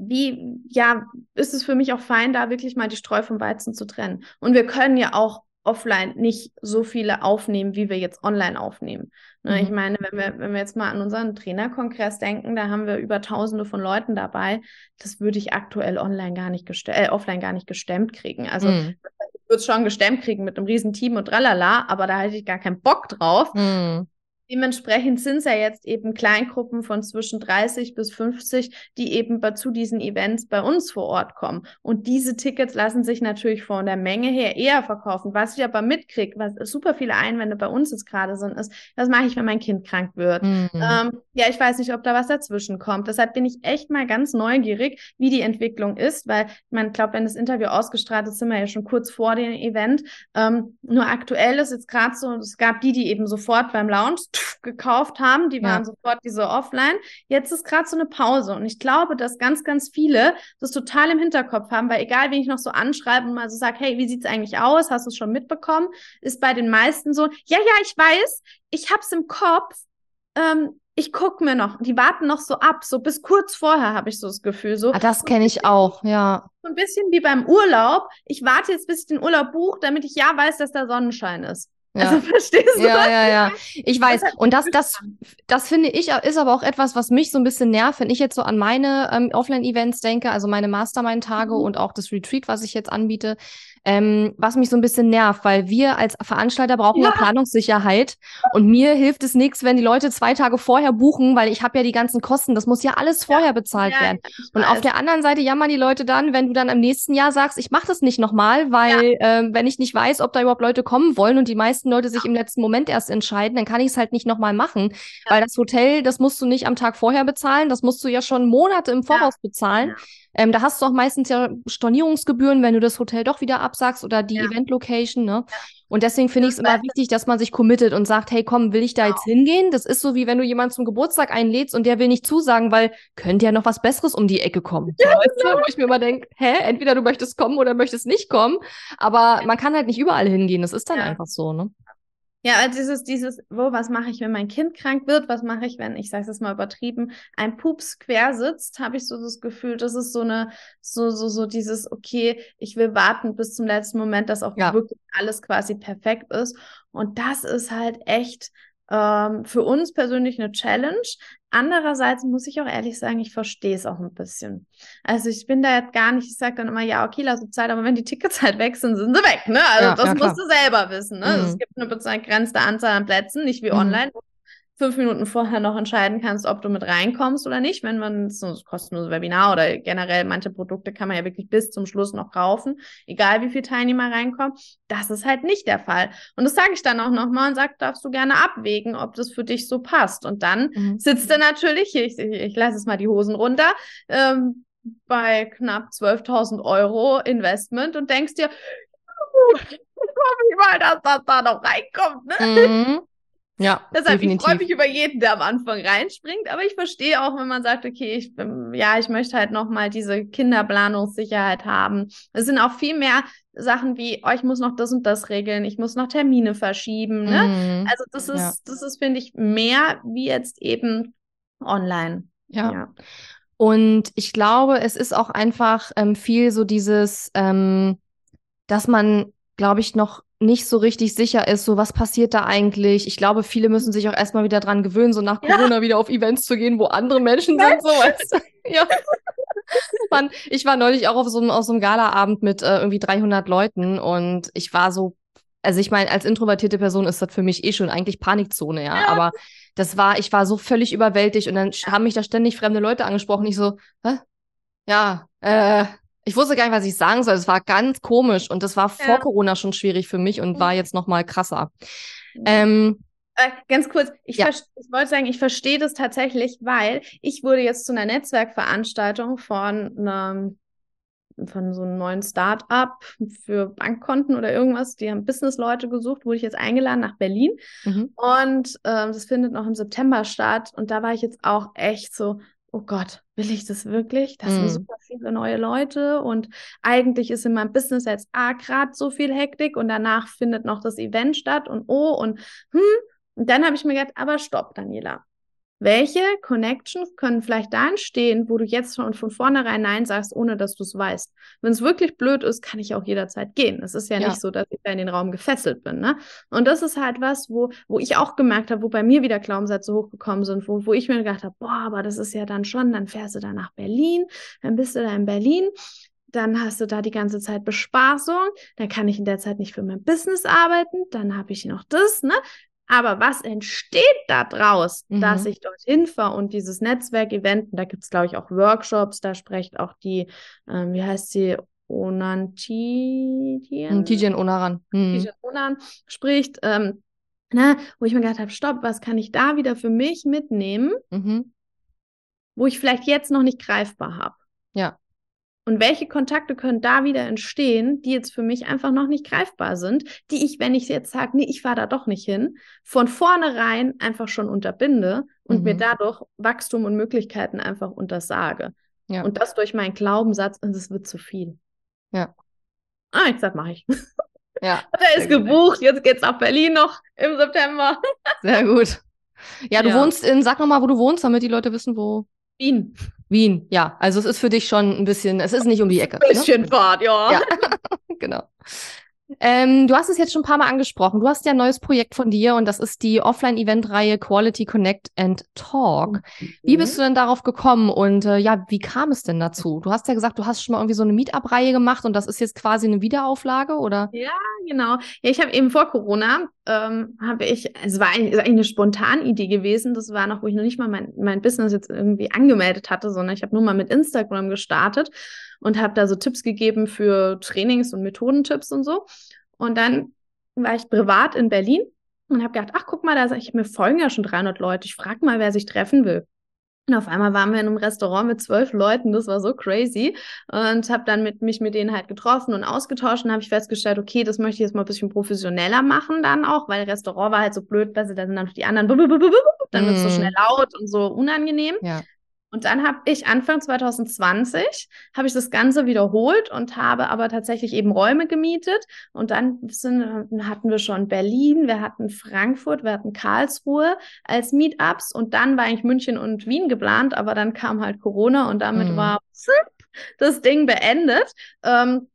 wie, ja, ist es für mich auch fein, da wirklich mal die Streu vom Weizen zu trennen. Und wir können ja auch offline nicht so viele aufnehmen, wie wir jetzt online aufnehmen. Ne, mhm. Ich meine, wenn wir, wenn wir jetzt mal an unseren Trainerkongress denken, da haben wir über tausende von Leuten dabei. Das würde ich aktuell online gar nicht äh, offline gar nicht gestemmt kriegen. Also mhm. ich würde es schon gestemmt kriegen mit einem riesen Team und tralala, aber da hätte ich gar keinen Bock drauf. Mhm. Dementsprechend sind es ja jetzt eben Kleingruppen von zwischen 30 bis 50, die eben zu diesen Events bei uns vor Ort kommen. Und diese Tickets lassen sich natürlich von der Menge her eher verkaufen. Was ich aber mitkriege, was super viele Einwände bei uns jetzt gerade sind, ist, was mache ich, wenn mein Kind krank wird? Mhm. Ähm, ja, ich weiß nicht, ob da was dazwischen kommt. Deshalb bin ich echt mal ganz neugierig, wie die Entwicklung ist, weil man glaubt, wenn das Interview ausgestrahlt ist, sind wir ja schon kurz vor dem Event. Ähm, nur aktuell ist jetzt gerade so, es gab die, die eben sofort beim Lounge gekauft haben, die waren ja. sofort diese offline. Jetzt ist gerade so eine Pause und ich glaube, dass ganz, ganz viele das total im Hinterkopf haben, weil egal, wen ich noch so anschreibe und mal so sage, hey, wie sieht's eigentlich aus? Hast du es schon mitbekommen? Ist bei den meisten so, ja, ja, ich weiß, ich hab's im Kopf. Ähm, ich gucke mir noch, die warten noch so ab, so bis kurz vorher habe ich so das Gefühl. So, ah, das kenne ich auch, ja. So ein bisschen wie beim Urlaub. Ich warte jetzt, bis ich den Urlaub buche, damit ich ja weiß, dass da Sonnenschein ist. Ja. Also verstehst du? Ja, ja, ja. Ich weiß. Und das, das, das finde ich, ist aber auch etwas, was mich so ein bisschen nervt, wenn ich jetzt so an meine ähm, Offline-Events denke, also meine Mastermind-Tage mhm. und auch das Retreat, was ich jetzt anbiete ähm, was mich so ein bisschen nervt, weil wir als Veranstalter brauchen ja, Planungssicherheit und mir hilft es nichts, wenn die Leute zwei Tage vorher buchen, weil ich habe ja die ganzen Kosten, das muss ja alles vorher ja, bezahlt ja, werden. Und auf der anderen Seite jammern die Leute dann, wenn du dann im nächsten Jahr sagst, ich mache das nicht nochmal, weil ähm, wenn ich nicht weiß, ob da überhaupt Leute kommen wollen und die meisten Leute sich im letzten Moment erst entscheiden, dann kann ich es halt nicht nochmal machen, weil das Hotel, das musst du nicht am Tag vorher bezahlen, das musst du ja schon Monate im Voraus bezahlen. Ähm, da hast du auch meistens ja Stornierungsgebühren, wenn du das Hotel doch wieder absagst oder die ja. Event-Location, ne? Ja. Und deswegen finde ich es immer wichtig, dass man sich committet und sagt, hey, komm, will ich da genau. jetzt hingehen? Das ist so, wie wenn du jemanden zum Geburtstag einlädst und der will nicht zusagen, weil könnte ja noch was Besseres um die Ecke kommen. Ja, weißt du? Genau. Wo ich mir immer denke, hä, entweder du möchtest kommen oder möchtest nicht kommen. Aber man kann halt nicht überall hingehen. Das ist dann einfach so, ne? Ja, also dieses, dieses, wo, was mache ich, wenn mein Kind krank wird? Was mache ich, wenn, ich sage es jetzt mal übertrieben, ein Pups quer sitzt, habe ich so das Gefühl, das ist so eine, so, so, so dieses, okay, ich will warten bis zum letzten Moment, dass auch ja. wirklich alles quasi perfekt ist. Und das ist halt echt ähm, für uns persönlich eine Challenge. Andererseits muss ich auch ehrlich sagen, ich verstehe es auch ein bisschen. Also ich bin da jetzt gar nicht, ich sage dann immer, ja, okay, lass uns Zeit, aber wenn die Tickets halt weg sind, sind sie weg, ne? Also ja, das ja, musst du selber wissen, ne? Mhm. Es gibt eine begrenzte Anzahl an Plätzen, nicht wie mhm. online, fünf Minuten vorher noch entscheiden kannst, ob du mit reinkommst oder nicht. Wenn man so ein kostenloses Webinar oder generell manche Produkte kann man ja wirklich bis zum Schluss noch kaufen, egal wie viele Teilnehmer reinkommen. Das ist halt nicht der Fall. Und das sage ich dann auch nochmal und sage, darfst du gerne abwägen, ob das für dich so passt. Und dann mhm. sitzt du natürlich, ich, ich, ich lasse es mal die Hosen runter, ähm, bei knapp 12.000 Euro Investment und denkst dir, hoffe ich mal, dass das da noch reinkommt. Ne? Mhm. Ja, Deshalb, definitiv. ich freue mich über jeden, der am Anfang reinspringt, aber ich verstehe auch, wenn man sagt, okay, ich, ja, ich möchte halt nochmal diese Kinderplanungssicherheit haben. Es sind auch viel mehr Sachen wie, oh, ich muss noch das und das regeln, ich muss noch Termine verschieben. Ne? Mhm. Also das ist, ja. das ist, finde ich, mehr wie jetzt eben online. Ja. ja. Und ich glaube, es ist auch einfach ähm, viel so dieses, ähm, dass man, glaube ich, noch nicht so richtig sicher ist, so was passiert da eigentlich. Ich glaube, viele müssen sich auch erstmal wieder dran gewöhnen, so nach Corona ja. wieder auf Events zu gehen, wo andere Menschen sind. So, weißt du? ja. Man, ich war neulich auch auf so einem, auf so einem Galaabend mit äh, irgendwie 300 Leuten und ich war so, also ich meine, als introvertierte Person ist das für mich eh schon eigentlich Panikzone, ja. ja. Aber das war, ich war so völlig überwältigt und dann haben mich da ständig fremde Leute angesprochen. Ich so, hä? Ja, äh, ich wusste gar nicht, was ich sagen soll. Es war ganz komisch und das war vor ja. Corona schon schwierig für mich und war jetzt noch mal krasser. Ähm, äh, ganz kurz, ich, ja. ich wollte sagen, ich verstehe das tatsächlich, weil ich wurde jetzt zu einer Netzwerkveranstaltung von einem von so einem neuen Start-up für Bankkonten oder irgendwas. Die haben Business-Leute gesucht, wurde ich jetzt eingeladen nach Berlin. Mhm. Und ähm, das findet noch im September statt. Und da war ich jetzt auch echt so, oh Gott, will ich das wirklich? Das sind mhm. super viele neue Leute und eigentlich ist in meinem Business jetzt A gerade so viel Hektik und danach findet noch das Event statt und oh und hm. Und dann habe ich mir gedacht, aber stopp, Daniela. Welche Connections können vielleicht da entstehen, wo du jetzt schon von vornherein Nein sagst, ohne dass du es weißt? Wenn es wirklich blöd ist, kann ich auch jederzeit gehen. Es ist ja, ja, nicht so, dass ich da in den Raum gefesselt bin. Ne? Und das ist halt was, wo, wo ich auch gemerkt habe, wo bei mir wieder Glaubenssätze hochgekommen sind, wo, wo ich mir gedacht habe, boah, aber das ist ja dann schon, dann fährst du da nach Berlin, dann bist du da in Berlin dann hast du da die ganze Zeit Bespaßung, dann kann ich in der Zeit nicht für mein Business arbeiten, dann habe ich noch das, ne? Aber was entsteht da draus, mhm. dass ich dorthin fahre und dieses Netzwerk-Event, da gibt es, glaube ich, auch Workshops, da spricht auch die, ähm, wie heißt sie, Onantidien? Hm, Tijen Onaran. Mhm. Tijen Onaran spricht, ähm, ne, wo ich mir gedacht habe, stopp, was kann ich da wieder für mich mitnehmen, mhm. wo ich vielleicht jetzt noch nicht greifbar habe. Ja. Und welche Kontakte können da wieder entstehen, die jetzt für mich einfach noch nicht greifbar sind, die ich, wenn ich jetzt sage, nee, ich fahre da doch nicht hin, von vornherein einfach schon unterbinde und mhm. mir dadurch Wachstum und Möglichkeiten einfach untersage. Ja. Und das durch meinen Glaubenssatz, es wird zu viel. Ja. Ah, ich sag, mache ich. Ja. Der ist gebucht, jetzt geht's nach Berlin noch im September. Sehr gut. Ja, du ja. wohnst in, sag nochmal, wo du wohnst, damit die Leute wissen, wo. Wien. Wien, ja. Also es ist für dich schon ein bisschen, es ist nicht um die Ecke. Ein ne? bisschen ne? Fahrt, ja. Ja, genau. Ähm, du hast es jetzt schon ein paar Mal angesprochen. Du hast ja ein neues Projekt von dir und das ist die Offline-Event-Reihe Quality Connect and Talk. Wie bist du denn darauf gekommen und äh, ja, wie kam es denn dazu? Du hast ja gesagt, du hast schon mal irgendwie so eine Meetup-Reihe gemacht und das ist jetzt quasi eine Wiederauflage, oder? Ja, genau. Ja, ich habe eben vor Corona, ähm, habe ich, es war eigentlich, eine spontane Idee gewesen. Das war noch, wo ich noch nicht mal mein, mein Business jetzt irgendwie angemeldet hatte, sondern ich habe nur mal mit Instagram gestartet und habe da so Tipps gegeben für Trainings und Methodentipps und so. Und dann war ich privat in Berlin und habe gedacht, ach guck mal, da sag ich, mir folgen ja schon 300 Leute. Ich frage mal, wer sich treffen will. Und auf einmal waren wir in einem Restaurant mit zwölf Leuten, das war so crazy. Und habe dann mit, mich mit denen halt getroffen und ausgetauscht und habe ich festgestellt, okay, das möchte ich jetzt mal ein bisschen professioneller machen dann auch, weil Restaurant war halt so blöd, weil da sind dann noch die anderen, dann wird es so mhm. schnell laut und so unangenehm. Ja. Und dann habe ich Anfang 2020 habe ich das Ganze wiederholt und habe aber tatsächlich eben Räume gemietet. Und dann sind, hatten wir schon Berlin, wir hatten Frankfurt, wir hatten Karlsruhe als Meetups und dann war eigentlich München und Wien geplant, aber dann kam halt Corona und damit mhm. war das Ding beendet. Ähm,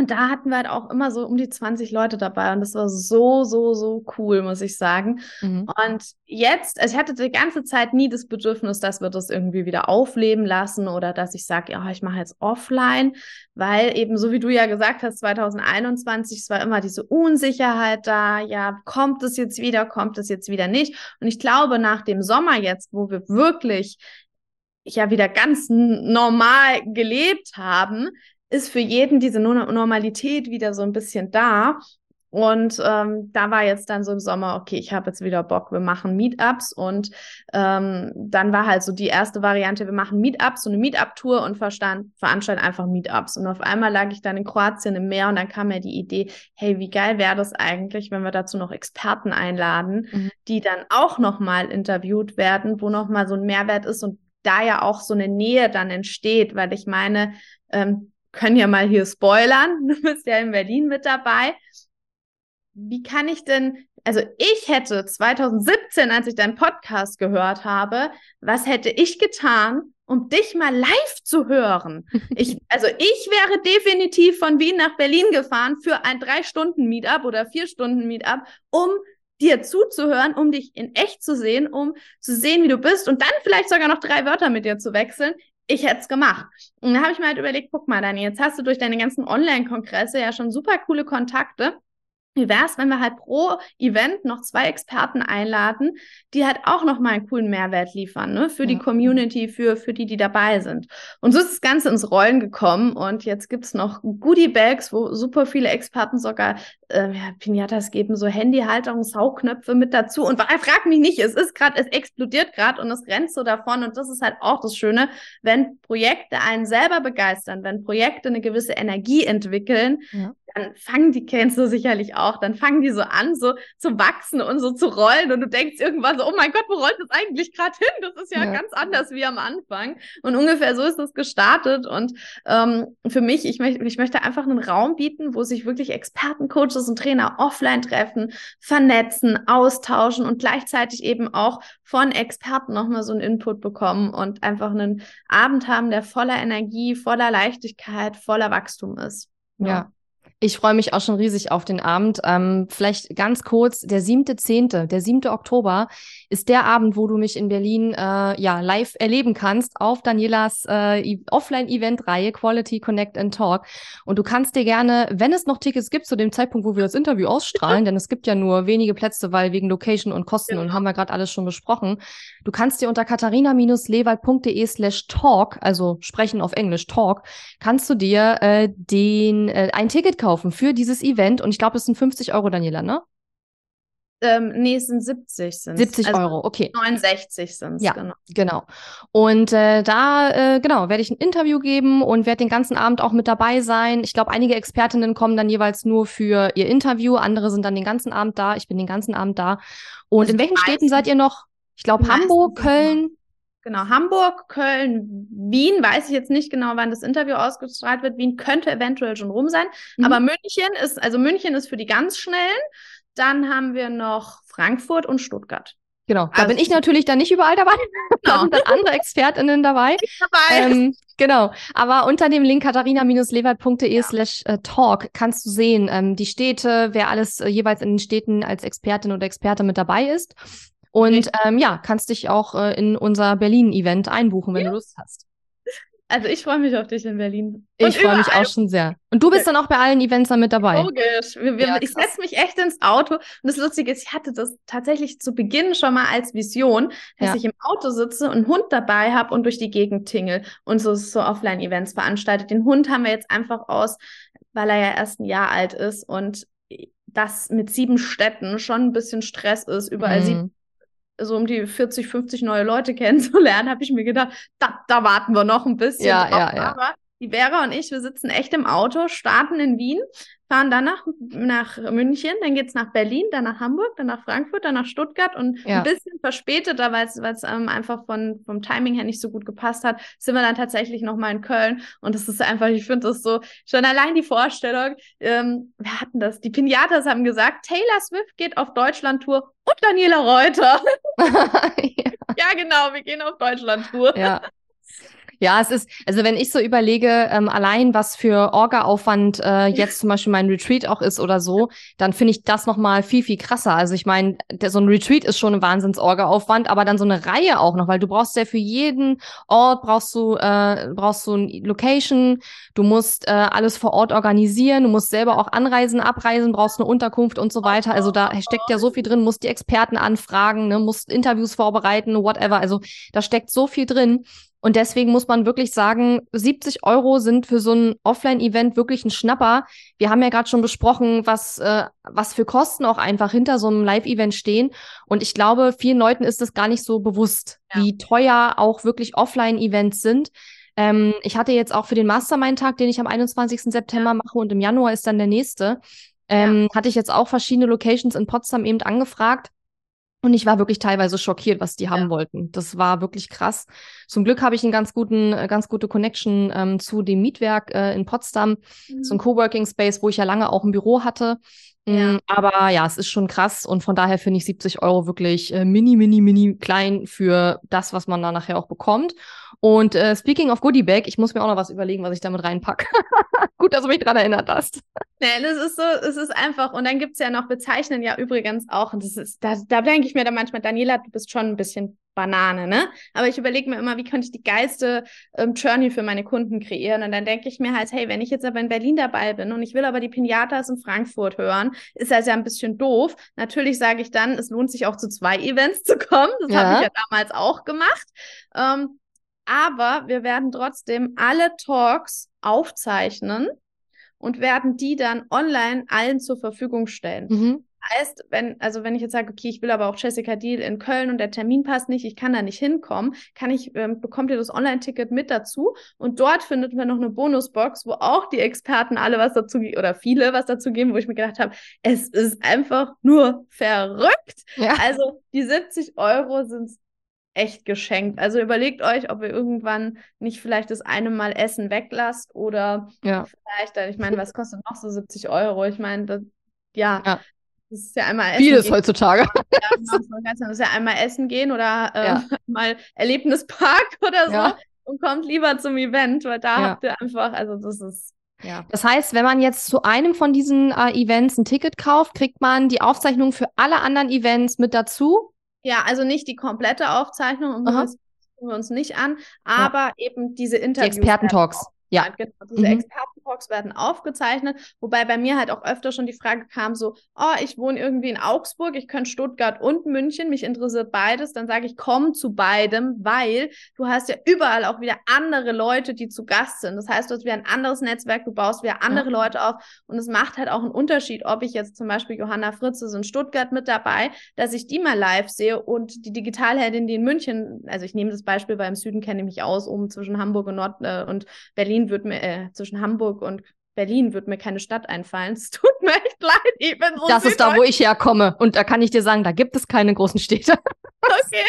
und da hatten wir halt auch immer so um die 20 Leute dabei und das war so, so, so cool, muss ich sagen. Mhm. Und jetzt, also ich hatte die ganze Zeit nie das Bedürfnis, dass wir das irgendwie wieder aufleben lassen oder dass ich sage, ja, ich mache jetzt offline, weil eben so wie du ja gesagt hast, 2021, es war immer diese Unsicherheit da, ja, kommt es jetzt wieder, kommt es jetzt wieder nicht. Und ich glaube, nach dem Sommer jetzt, wo wir wirklich ja wieder ganz normal gelebt haben, ist für jeden diese Normalität wieder so ein bisschen da. Und ähm, da war jetzt dann so im Sommer, okay, ich habe jetzt wieder Bock, wir machen Meetups. Und ähm, dann war halt so die erste Variante, wir machen Meetups, so eine Meetup-Tour und verstand, veranstalten einfach Meetups. Und auf einmal lag ich dann in Kroatien im Meer und dann kam mir die Idee, hey, wie geil wäre das eigentlich, wenn wir dazu noch Experten einladen, mhm. die dann auch nochmal interviewt werden, wo nochmal so ein Mehrwert ist und da ja auch so eine Nähe dann entsteht, weil ich meine, ähm, können ja mal hier spoilern. Du bist ja in Berlin mit dabei. Wie kann ich denn, also ich hätte 2017, als ich deinen Podcast gehört habe, was hätte ich getan, um dich mal live zu hören? Ich, also ich wäre definitiv von Wien nach Berlin gefahren für ein drei Stunden Meetup oder vier Stunden Meetup, um dir zuzuhören, um dich in echt zu sehen, um zu sehen, wie du bist und dann vielleicht sogar noch drei Wörter mit dir zu wechseln ich hätte es gemacht. Und dann habe ich mir halt überlegt, guck mal, Dani, jetzt hast du durch deine ganzen Online-Kongresse ja schon super coole Kontakte. Wie wäre es, wenn wir halt pro Event noch zwei Experten einladen, die halt auch nochmal einen coolen Mehrwert liefern, ne? Für ja. die Community, für, für die, die dabei sind. Und so ist das Ganze ins Rollen gekommen und jetzt gibt's noch Goodie-Bags, wo super viele Experten sogar äh, ja, Pinatas geben, so Handyhalterung, Saugknöpfe mit dazu. Und frag mich nicht, es ist gerade, es explodiert gerade und es rennt so davon. Und das ist halt auch das Schöne, wenn Projekte einen selber begeistern, wenn Projekte eine gewisse Energie entwickeln, ja dann fangen die, kennst du sicherlich auch, dann fangen die so an, so zu wachsen und so zu rollen und du denkst irgendwann so, oh mein Gott, wo rollt das eigentlich gerade hin? Das ist ja, ja, ganz anders wie am Anfang. Und ungefähr so ist es gestartet und ähm, für mich, ich, möchte, ich möchte einfach einen Raum bieten, wo sich wirklich Experten, Coaches und Trainer offline treffen, vernetzen, austauschen und gleichzeitig eben auch von Experten nochmal so einen Input bekommen und einfach einen Abend haben, der voller Energie, voller Leichtigkeit, voller Wachstum ist. ja. ja. Ich freue mich auch schon riesig auf den Abend. Ähm, vielleicht ganz kurz, der siebte, zehnte, der siebte Oktober ist der Abend, wo du mich in Berlin äh, ja live erleben kannst auf Danielas äh, Offline-Event-Reihe Quality Connect and Talk. Und du kannst dir gerne, wenn es noch Tickets gibt zu dem Zeitpunkt, wo wir das Interview ausstrahlen, denn es gibt ja nur wenige Plätze, weil wegen Location und Kosten genau. und haben wir gerade alles schon besprochen. Du kannst dir unter katharina-lewald.de slash talk, also sprechen auf Englisch Talk, kannst du dir äh, den äh, ein Ticket kaufen kaufen für dieses Event. Und ich glaube, es sind 50 Euro, Daniela, ne? Ähm, nee, es sind 70 sind 70 also Euro, okay. 69 sind es, ja, genau. genau. Und äh, da, äh, genau, werde ich ein Interview geben und werde den ganzen Abend auch mit dabei sein. Ich glaube, einige Expertinnen kommen dann jeweils nur für ihr Interview, andere sind dann den ganzen Abend da. Ich bin den ganzen Abend da. Und also in welchen Städten seid ihr noch? Ich glaube, Hamburg, Köln. Genau, Hamburg, Köln, Wien, weiß ich jetzt nicht genau, wann das Interview ausgestrahlt wird. Wien könnte eventuell schon rum sein. Mhm. Aber München ist, also München ist für die ganz Schnellen. Dann haben wir noch Frankfurt und Stuttgart. Genau, da also, bin ich natürlich dann nicht überall dabei. Genau. da sind dann andere ExpertInnen dabei. dabei. Ähm, genau, aber unter dem Link katharina-lewert.de ja. slash äh, talk kannst du sehen, ähm, die Städte, wer alles äh, jeweils in den Städten als Expertin oder Experte mit dabei ist. Und ähm, ja, kannst dich auch äh, in unser Berlin-Event einbuchen, wenn ja. du Lust hast. Also ich freue mich auf dich in Berlin. Und ich freue mich auch schon sehr. Und du bist dann auch bei allen Events dann mit dabei. Logisch. Wir, wir, ja, ich setze mich echt ins Auto. Und das Lustige ist, ich hatte das tatsächlich zu Beginn schon mal als Vision, dass ja. ich im Auto sitze und einen Hund dabei habe und durch die Gegend tingle und so, so Offline-Events veranstaltet. Den Hund haben wir jetzt einfach aus, weil er ja erst ein Jahr alt ist und das mit sieben Städten schon ein bisschen Stress ist, überall mhm. sieben so um die 40, 50 neue Leute kennenzulernen, habe ich mir gedacht, da, da warten wir noch ein bisschen. Ja, ja, ja. Aber die Vera und ich, wir sitzen echt im Auto, starten in Wien, fahren dann nach, nach München, dann geht's nach Berlin, dann nach Hamburg, dann nach Frankfurt, dann nach Stuttgart und ja. ein bisschen verspäteter, weil es ähm, einfach von, vom Timing her nicht so gut gepasst hat, sind wir dann tatsächlich nochmal in Köln und das ist einfach, ich finde das so, schon allein die Vorstellung, ähm, wer hatten das? Die Pinatas haben gesagt, Taylor Swift geht auf Deutschland-Tour und Daniela Reuter. ja. ja. genau, wir gehen auf Deutschland-Tour. Ja. Ja, es ist, also wenn ich so überlege, ähm, allein was für Orga-Aufwand äh, jetzt zum Beispiel mein Retreat auch ist oder so, dann finde ich das nochmal viel, viel krasser. Also ich meine, so ein Retreat ist schon ein Wahnsinns-Orga-Aufwand, aber dann so eine Reihe auch noch, weil du brauchst ja für jeden Ort brauchst du, äh, brauchst du ein Location, du musst äh, alles vor Ort organisieren, du musst selber auch anreisen, abreisen, brauchst eine Unterkunft und so weiter. Also da steckt ja so viel drin, musst die Experten anfragen, ne, musst Interviews vorbereiten, whatever. Also da steckt so viel drin. Und deswegen muss man wirklich sagen, 70 Euro sind für so ein Offline-Event wirklich ein Schnapper. Wir haben ja gerade schon besprochen, was, äh, was für Kosten auch einfach hinter so einem Live-Event stehen. Und ich glaube, vielen Leuten ist es gar nicht so bewusst, ja. wie teuer auch wirklich Offline-Events sind. Ähm, ich hatte jetzt auch für den Mastermind-Tag, den ich am 21. September mache und im Januar ist dann der nächste, ähm, ja. hatte ich jetzt auch verschiedene Locations in Potsdam eben angefragt. Und ich war wirklich teilweise schockiert, was die ja. haben wollten. Das war wirklich krass. Zum Glück habe ich einen ganz guten, äh, ganz gute Connection ähm, zu dem Mietwerk äh, in Potsdam, mhm. so ein Coworking Space, wo ich ja lange auch ein Büro hatte. Ja. Mm, aber ja, es ist schon krass und von daher finde ich 70 Euro wirklich äh, mini, mini, mini klein für das, was man da nachher auch bekommt. Und äh, speaking of Goodie Bag, ich muss mir auch noch was überlegen, was ich damit reinpacke. Gut, dass du mich dran erinnert hast. Nee, das ist so, es ist einfach, und dann gibt es ja noch Bezeichnen ja übrigens auch, und das ist, da, da denke ich mir dann manchmal, Daniela, du bist schon ein bisschen Banane, ne? Aber ich überlege mir immer, wie könnte ich die geilste ähm, Journey für meine Kunden kreieren? Und dann denke ich mir halt, hey, wenn ich jetzt aber in Berlin dabei bin und ich will aber die Pinatas in Frankfurt hören, ist das ja ein bisschen doof. Natürlich sage ich dann, es lohnt sich auch zu zwei Events zu kommen. Das ja. habe ich ja damals auch gemacht. Ähm, aber wir werden trotzdem alle Talks aufzeichnen und werden die dann online allen zur Verfügung stellen. Mhm. Heißt, wenn, also wenn ich jetzt sage, okay, ich will aber auch Jessica Deal in Köln und der Termin passt nicht, ich kann da nicht hinkommen, kann ich, ähm, bekommt ihr das Online-Ticket mit dazu und dort findet man noch eine Bonusbox, wo auch die Experten alle was dazu oder viele was dazu geben, wo ich mir gedacht habe, es ist einfach nur verrückt. Ja. Also die 70 Euro sind echt geschenkt. Also überlegt euch, ob ihr irgendwann nicht vielleicht das eine Mal Essen weglasst oder ja. vielleicht, ich meine, was kostet noch so 70 Euro? Ich meine, das, ja, ja. Das ist ja einmal Essen Vieles gehen. heutzutage. Ja, das ist ja einmal Essen gehen oder äh, ja. mal Erlebnispark oder so ja. und kommt lieber zum Event, weil da habt ihr einfach, also das ist ja. Das heißt, wenn man jetzt zu einem von diesen äh, Events ein Ticket kauft, kriegt man die Aufzeichnung für alle anderen Events mit dazu? Ja, also nicht die komplette Aufzeichnung, und das gucken wir uns nicht an, aber ja. eben diese Interviews. Die Experten-Talks. Ja, genau. Diese mhm. Experten-Talks werden aufgezeichnet, wobei bei mir halt auch öfter schon die Frage kam so, oh, ich wohne irgendwie in Augsburg, ich könnte Stuttgart und München, mich interessiert beides, dann sage ich, komm zu beidem, weil du hast ja überall auch wieder andere Leute, die zu Gast sind. Das heißt, du hast wieder ein anderes Netzwerk, du baust wieder andere ja. Leute auf und es macht halt auch einen Unterschied, ob ich jetzt zum Beispiel Johanna Fritze ist in Stuttgart mit dabei, dass ich die mal live sehe und die Digitalheldin, die in München, also ich nehme das Beispiel, weil im Süden kenne ich mich aus, oben zwischen Hamburg und Nord äh, und Berlin Berlin wird mir, äh, zwischen Hamburg und Berlin wird mir keine Stadt einfallen. Es tut mir echt leid. Ich bin so das ist da, wo ich herkomme. Und da kann ich dir sagen, da gibt es keine großen Städte. Okay.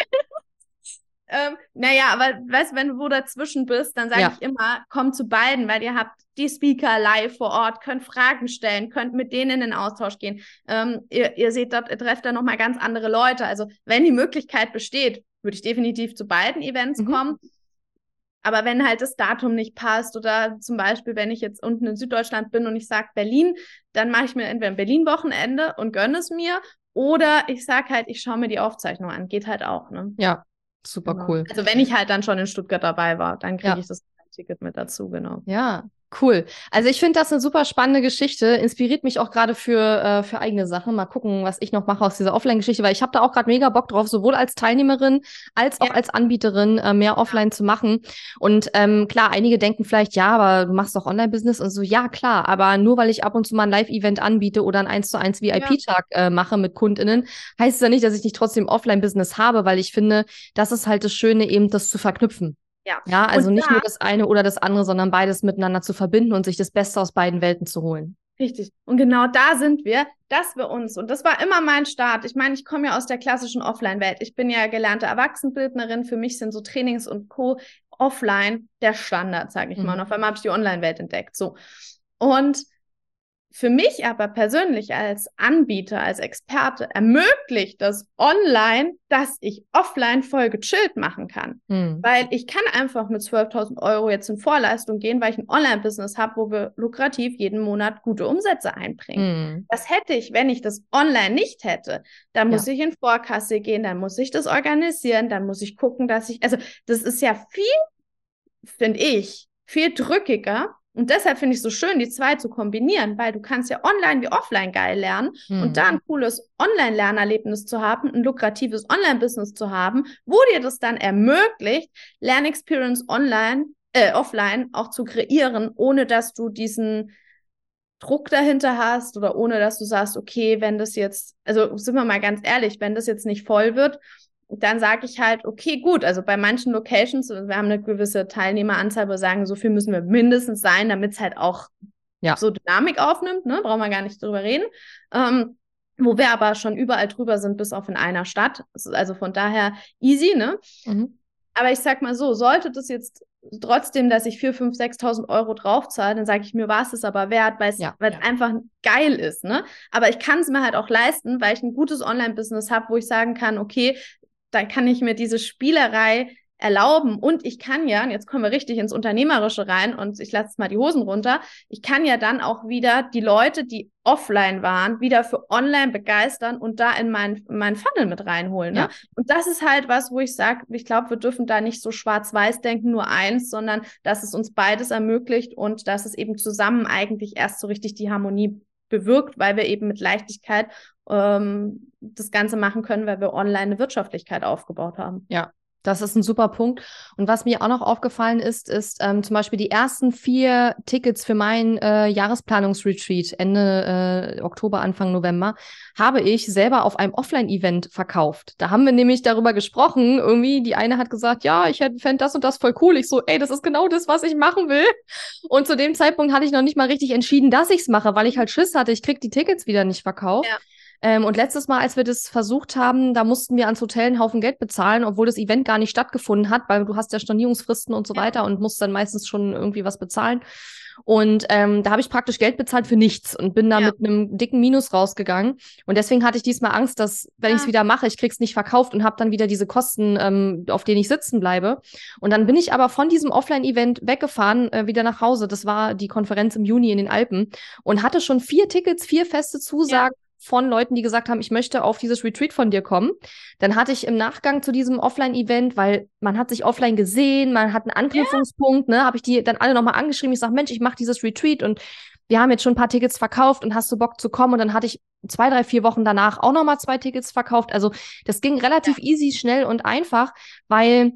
ähm, naja, aber weißt du, wenn du wo dazwischen bist, dann sage ja. ich immer, komm zu beiden, weil ihr habt die Speaker live vor Ort, könnt Fragen stellen, könnt mit denen in den Austausch gehen. Ähm, ihr, ihr seht dort, ihr trefft da nochmal ganz andere Leute. Also wenn die Möglichkeit besteht, würde ich definitiv zu beiden Events mhm. kommen. Aber wenn halt das Datum nicht passt oder zum Beispiel, wenn ich jetzt unten in Süddeutschland bin und ich sage Berlin, dann mache ich mir entweder ein Berlin-Wochenende und gönne es mir oder ich sage halt, ich schaue mir die Aufzeichnung an. Geht halt auch, ne? Ja, super genau. cool. Also wenn ich halt dann schon in Stuttgart dabei war, dann kriege ja. ich das Ticket mit dazu, genau. Ja, Cool. Also ich finde das eine super spannende Geschichte, inspiriert mich auch gerade für, äh, für eigene Sachen. Mal gucken, was ich noch mache aus dieser Offline-Geschichte, weil ich habe da auch gerade mega Bock drauf, sowohl als Teilnehmerin als auch ja. als Anbieterin äh, mehr Offline zu machen. Und ähm, klar, einige denken vielleicht, ja, aber du machst doch Online-Business und so, ja, klar, aber nur weil ich ab und zu mal ein Live-Event anbiete oder ein 1 zu 1 VIP-Tag äh, mache mit KundInnen, heißt es ja nicht, dass ich nicht trotzdem Offline-Business habe, weil ich finde, das ist halt das Schöne, eben das zu verknüpfen. Ja, ja also und nicht da, nur das eine oder das andere, sondern beides miteinander zu verbinden und sich das Beste aus beiden Welten zu holen. Richtig. Und genau da sind wir, dass wir uns, und das war immer mein Start. Ich meine, ich komme ja aus der klassischen Offline-Welt. Ich bin ja gelernte Erwachsenenbildnerin. Für mich sind so Trainings und Co. offline der Standard, sage ich mhm. mal. Und auf einmal habe ich die Online-Welt entdeckt. So. Und für mich aber persönlich als Anbieter, als Experte ermöglicht das online, dass ich offline voll gechillt machen kann. Hm. Weil ich kann einfach mit 12.000 Euro jetzt in Vorleistung gehen, weil ich ein Online-Business habe, wo wir lukrativ jeden Monat gute Umsätze einbringen. Hm. Das hätte ich, wenn ich das online nicht hätte. Dann muss ja. ich in Vorkasse gehen, dann muss ich das organisieren, dann muss ich gucken, dass ich, also das ist ja viel, finde ich, viel drückiger, und deshalb finde ich es so schön, die zwei zu kombinieren, weil du kannst ja online wie offline geil lernen mhm. und da ein cooles Online-Lernerlebnis zu haben, ein lukratives Online-Business zu haben, wo dir das dann ermöglicht, Lernexperience online, äh, offline auch zu kreieren, ohne dass du diesen Druck dahinter hast oder ohne dass du sagst, okay, wenn das jetzt, also sind wir mal ganz ehrlich, wenn das jetzt nicht voll wird, dann sage ich halt, okay, gut, also bei manchen Locations, wir haben eine gewisse Teilnehmeranzahl, wo wir sagen, so viel müssen wir mindestens sein, damit es halt auch ja. so Dynamik aufnimmt, ne? brauchen wir gar nicht drüber reden. Ähm, wo wir aber schon überall drüber sind, bis auf in einer Stadt. Also von daher easy, ne? Mhm. Aber ich sag mal so, sollte das jetzt trotzdem, dass ich 4.000, 5.000, 6.000 Euro draufzahle, dann sage ich mir, war es es aber wert, weil es ja, ja. einfach geil ist. Ne? Aber ich kann es mir halt auch leisten, weil ich ein gutes Online-Business habe, wo ich sagen kann, okay, dann kann ich mir diese Spielerei erlauben und ich kann ja, und jetzt kommen wir richtig ins Unternehmerische rein und ich lasse mal die Hosen runter, ich kann ja dann auch wieder die Leute, die offline waren, wieder für online begeistern und da in mein, mein Funnel mit reinholen. Ne? Ja. Und das ist halt was, wo ich sage, ich glaube, wir dürfen da nicht so schwarz-weiß denken, nur eins, sondern dass es uns beides ermöglicht und dass es eben zusammen eigentlich erst so richtig die Harmonie bewirkt, weil wir eben mit Leichtigkeit ähm, das Ganze machen können, weil wir online eine Wirtschaftlichkeit aufgebaut haben. Ja, das ist ein super Punkt. Und was mir auch noch aufgefallen ist, ist ähm, zum Beispiel die ersten vier Tickets für mein äh, Jahresplanungsretreat Ende äh, Oktober, Anfang November, habe ich selber auf einem Offline-Event verkauft. Da haben wir nämlich darüber gesprochen. Irgendwie, die eine hat gesagt, ja, ich fände das und das voll cool. Ich so, ey, das ist genau das, was ich machen will. Und zu dem Zeitpunkt hatte ich noch nicht mal richtig entschieden, dass ich es mache, weil ich halt Schiss hatte, ich krieg die Tickets wieder nicht verkauft. Ja. Ähm, und letztes Mal, als wir das versucht haben, da mussten wir ans Hotel einen Haufen Geld bezahlen, obwohl das Event gar nicht stattgefunden hat, weil du hast ja Stornierungsfristen und so weiter und musst dann meistens schon irgendwie was bezahlen. Und ähm, da habe ich praktisch Geld bezahlt für nichts und bin da ja. mit einem dicken Minus rausgegangen. Und deswegen hatte ich diesmal Angst, dass, wenn ja. ich es wieder mache, ich krieg's nicht verkauft und habe dann wieder diese Kosten, ähm, auf denen ich sitzen bleibe. Und dann bin ich aber von diesem Offline-Event weggefahren, äh, wieder nach Hause. Das war die Konferenz im Juni in den Alpen und hatte schon vier Tickets, vier feste Zusagen. Von Leuten, die gesagt haben, ich möchte auf dieses Retreat von dir kommen. Dann hatte ich im Nachgang zu diesem Offline-Event, weil man hat sich offline gesehen, man hat einen Anknüpfungspunkt, ja. ne, habe ich die dann alle nochmal angeschrieben. Ich sage, Mensch, ich mache dieses Retreat und wir haben jetzt schon ein paar Tickets verkauft und hast du Bock zu kommen? Und dann hatte ich zwei, drei, vier Wochen danach auch nochmal zwei Tickets verkauft. Also das ging relativ ja. easy, schnell und einfach, weil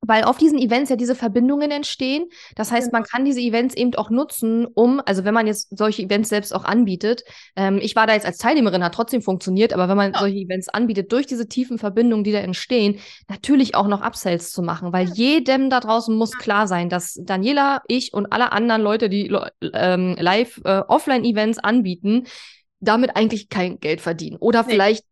weil auf diesen Events ja diese Verbindungen entstehen. Das heißt, man kann diese Events eben auch nutzen, um, also wenn man jetzt solche Events selbst auch anbietet, ähm, ich war da jetzt als Teilnehmerin, hat trotzdem funktioniert, aber wenn man ja. solche Events anbietet, durch diese tiefen Verbindungen, die da entstehen, natürlich auch noch Upsells zu machen, weil jedem da draußen muss klar sein, dass Daniela, ich und alle anderen Leute, die ähm, live äh, Offline-Events anbieten, damit eigentlich kein Geld verdienen. Oder nee. vielleicht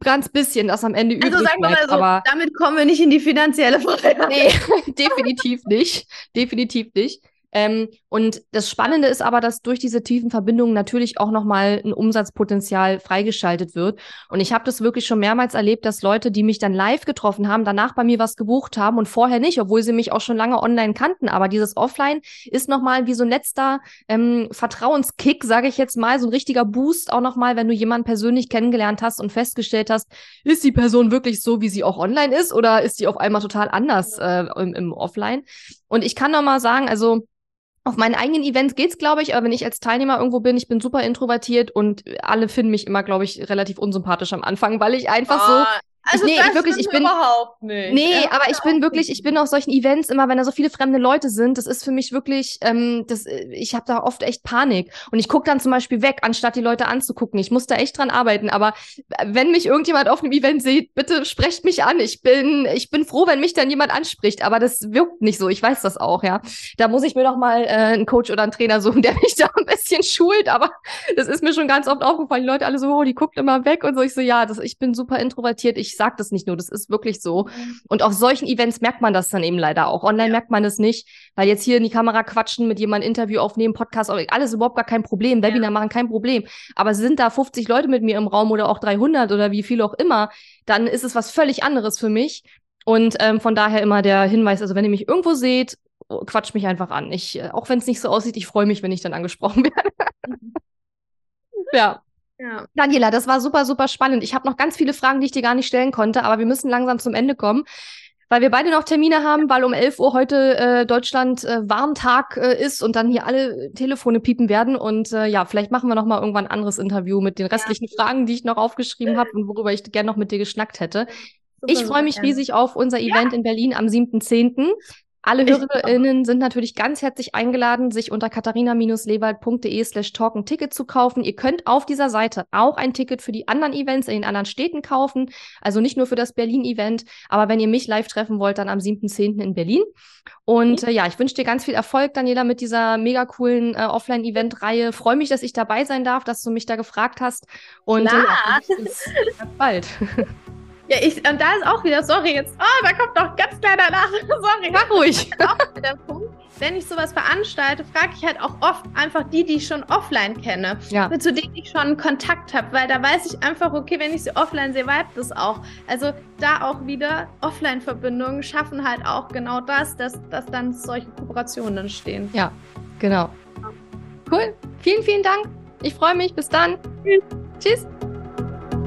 ganz bisschen, das am Ende also übrig sagen wir mal so, aber damit kommen wir nicht in die finanzielle Freiheit. Nee, definitiv nicht. Definitiv nicht. Ähm, und das Spannende ist aber, dass durch diese tiefen Verbindungen natürlich auch nochmal ein Umsatzpotenzial freigeschaltet wird. Und ich habe das wirklich schon mehrmals erlebt, dass Leute, die mich dann live getroffen haben, danach bei mir was gebucht haben und vorher nicht, obwohl sie mich auch schon lange online kannten. Aber dieses Offline ist nochmal wie so ein letzter ähm, Vertrauenskick, sage ich jetzt mal, so ein richtiger Boost auch nochmal, wenn du jemanden persönlich kennengelernt hast und festgestellt hast, ist die Person wirklich so, wie sie auch online ist oder ist die auf einmal total anders äh, im, im Offline? Und ich kann nochmal sagen, also auf meinen eigenen Events geht's, glaube ich, aber wenn ich als Teilnehmer irgendwo bin, ich bin super introvertiert und alle finden mich immer, glaube ich, relativ unsympathisch am Anfang, weil ich einfach oh, so Also nee, das wirklich, ich bin überhaupt nicht. Nee, Ja, aber ich bin wirklich, ich bin auf solchen Events immer, wenn da so viele fremde Leute sind, das ist für mich wirklich, ähm, das, äh, ich habe da oft echt Panik und ich gucke dann zum Beispiel weg, anstatt die Leute anzugucken. Ich muss da echt dran arbeiten, aber äh, wenn mich irgendjemand auf einem Event sieht, bitte sprecht mich an. Ich bin, ich bin froh, wenn mich dann jemand anspricht, aber das wirkt nicht so. Ich weiß das auch, ja. Da muss ich mir doch mal äh, einen Coach oder einen Trainer suchen, der mich da ein bisschen schult, aber das ist mir schon ganz oft aufgefallen. Die Leute alle so, oh, die guckt immer weg und so. Ich so, ja, das, ich bin super introvertiert. Ich sag das nicht nur, das ist wirklich so. Und auf solchen Events merkt man das dann eben leider auch. Online merkt man das nicht, weil jetzt hier in die Kamera quatschen, mit jemandem Interview aufnehmen, Podcast, alles überhaupt gar kein Problem. Webinar machen kein Problem. Aber sind da 50 Leute mit mir im Raum oder auch 300 oder wie viel auch immer, dann ist es was völlig anderes für mich. Und ähm, von daher immer der Hinweis, also wenn ihr mich irgendwo seht, quatscht mich einfach an. Ich, äh, auch wenn es nicht so aussieht, ich freue mich, wenn ich dann angesprochen werde. ja. Ja. Daniela, das war super, super spannend. Ich habe noch ganz viele Fragen, die ich dir gar nicht stellen konnte, aber wir müssen langsam zum Ende kommen, weil wir beide noch Termine haben, weil um 11 Uhr heute äh, Deutschland äh, Warntag äh, ist und dann hier alle Telefone piepen werden. Und äh, ja, vielleicht machen wir noch mal irgendwann ein anderes Interview mit den restlichen ja. Fragen, die ich noch aufgeschrieben habe und worüber ich gerne noch mit dir geschnackt hätte. Super, ich freue mich riesig auf unser Event ja. in Berlin am 7.10. Alle HörerInnen sind natürlich ganz herzlich eingeladen, sich unter katharina-lewald.de slash talk ein Ticket zu kaufen. Ihr könnt auf dieser Seite auch ein Ticket für die anderen Events in den anderen Städten kaufen. Also nicht nur für das Berlin-Event, aber wenn ihr mich live treffen wollt, dann am 7.10. in Berlin. Und äh, ja, ich wünsche dir ganz viel Erfolg, Daniela, mit dieser mega coolen äh, Offline-Event-Reihe. Freue mich, dass ich dabei sein darf, dass du mich da gefragt hast. Und äh, ja, bis bald. Ja, ich, und da ist auch wieder, sorry, jetzt, oh, da kommt noch ganz kleiner nach. sorry. Mach ruhig. der Punkt. Wenn ich sowas veranstalte, frage ich halt auch oft einfach die, die ich schon offline kenne, ja. zu denen ich schon Kontakt habe, weil da weiß ich einfach, okay, wenn ich sie offline sehe, weiß das auch. Also da auch wieder Offline-Verbindungen schaffen halt auch genau das, dass, dass dann solche Kooperationen entstehen. Ja, genau. Cool. Vielen, vielen Dank. Ich freue mich. Bis dann. Tschüss. Tschüss.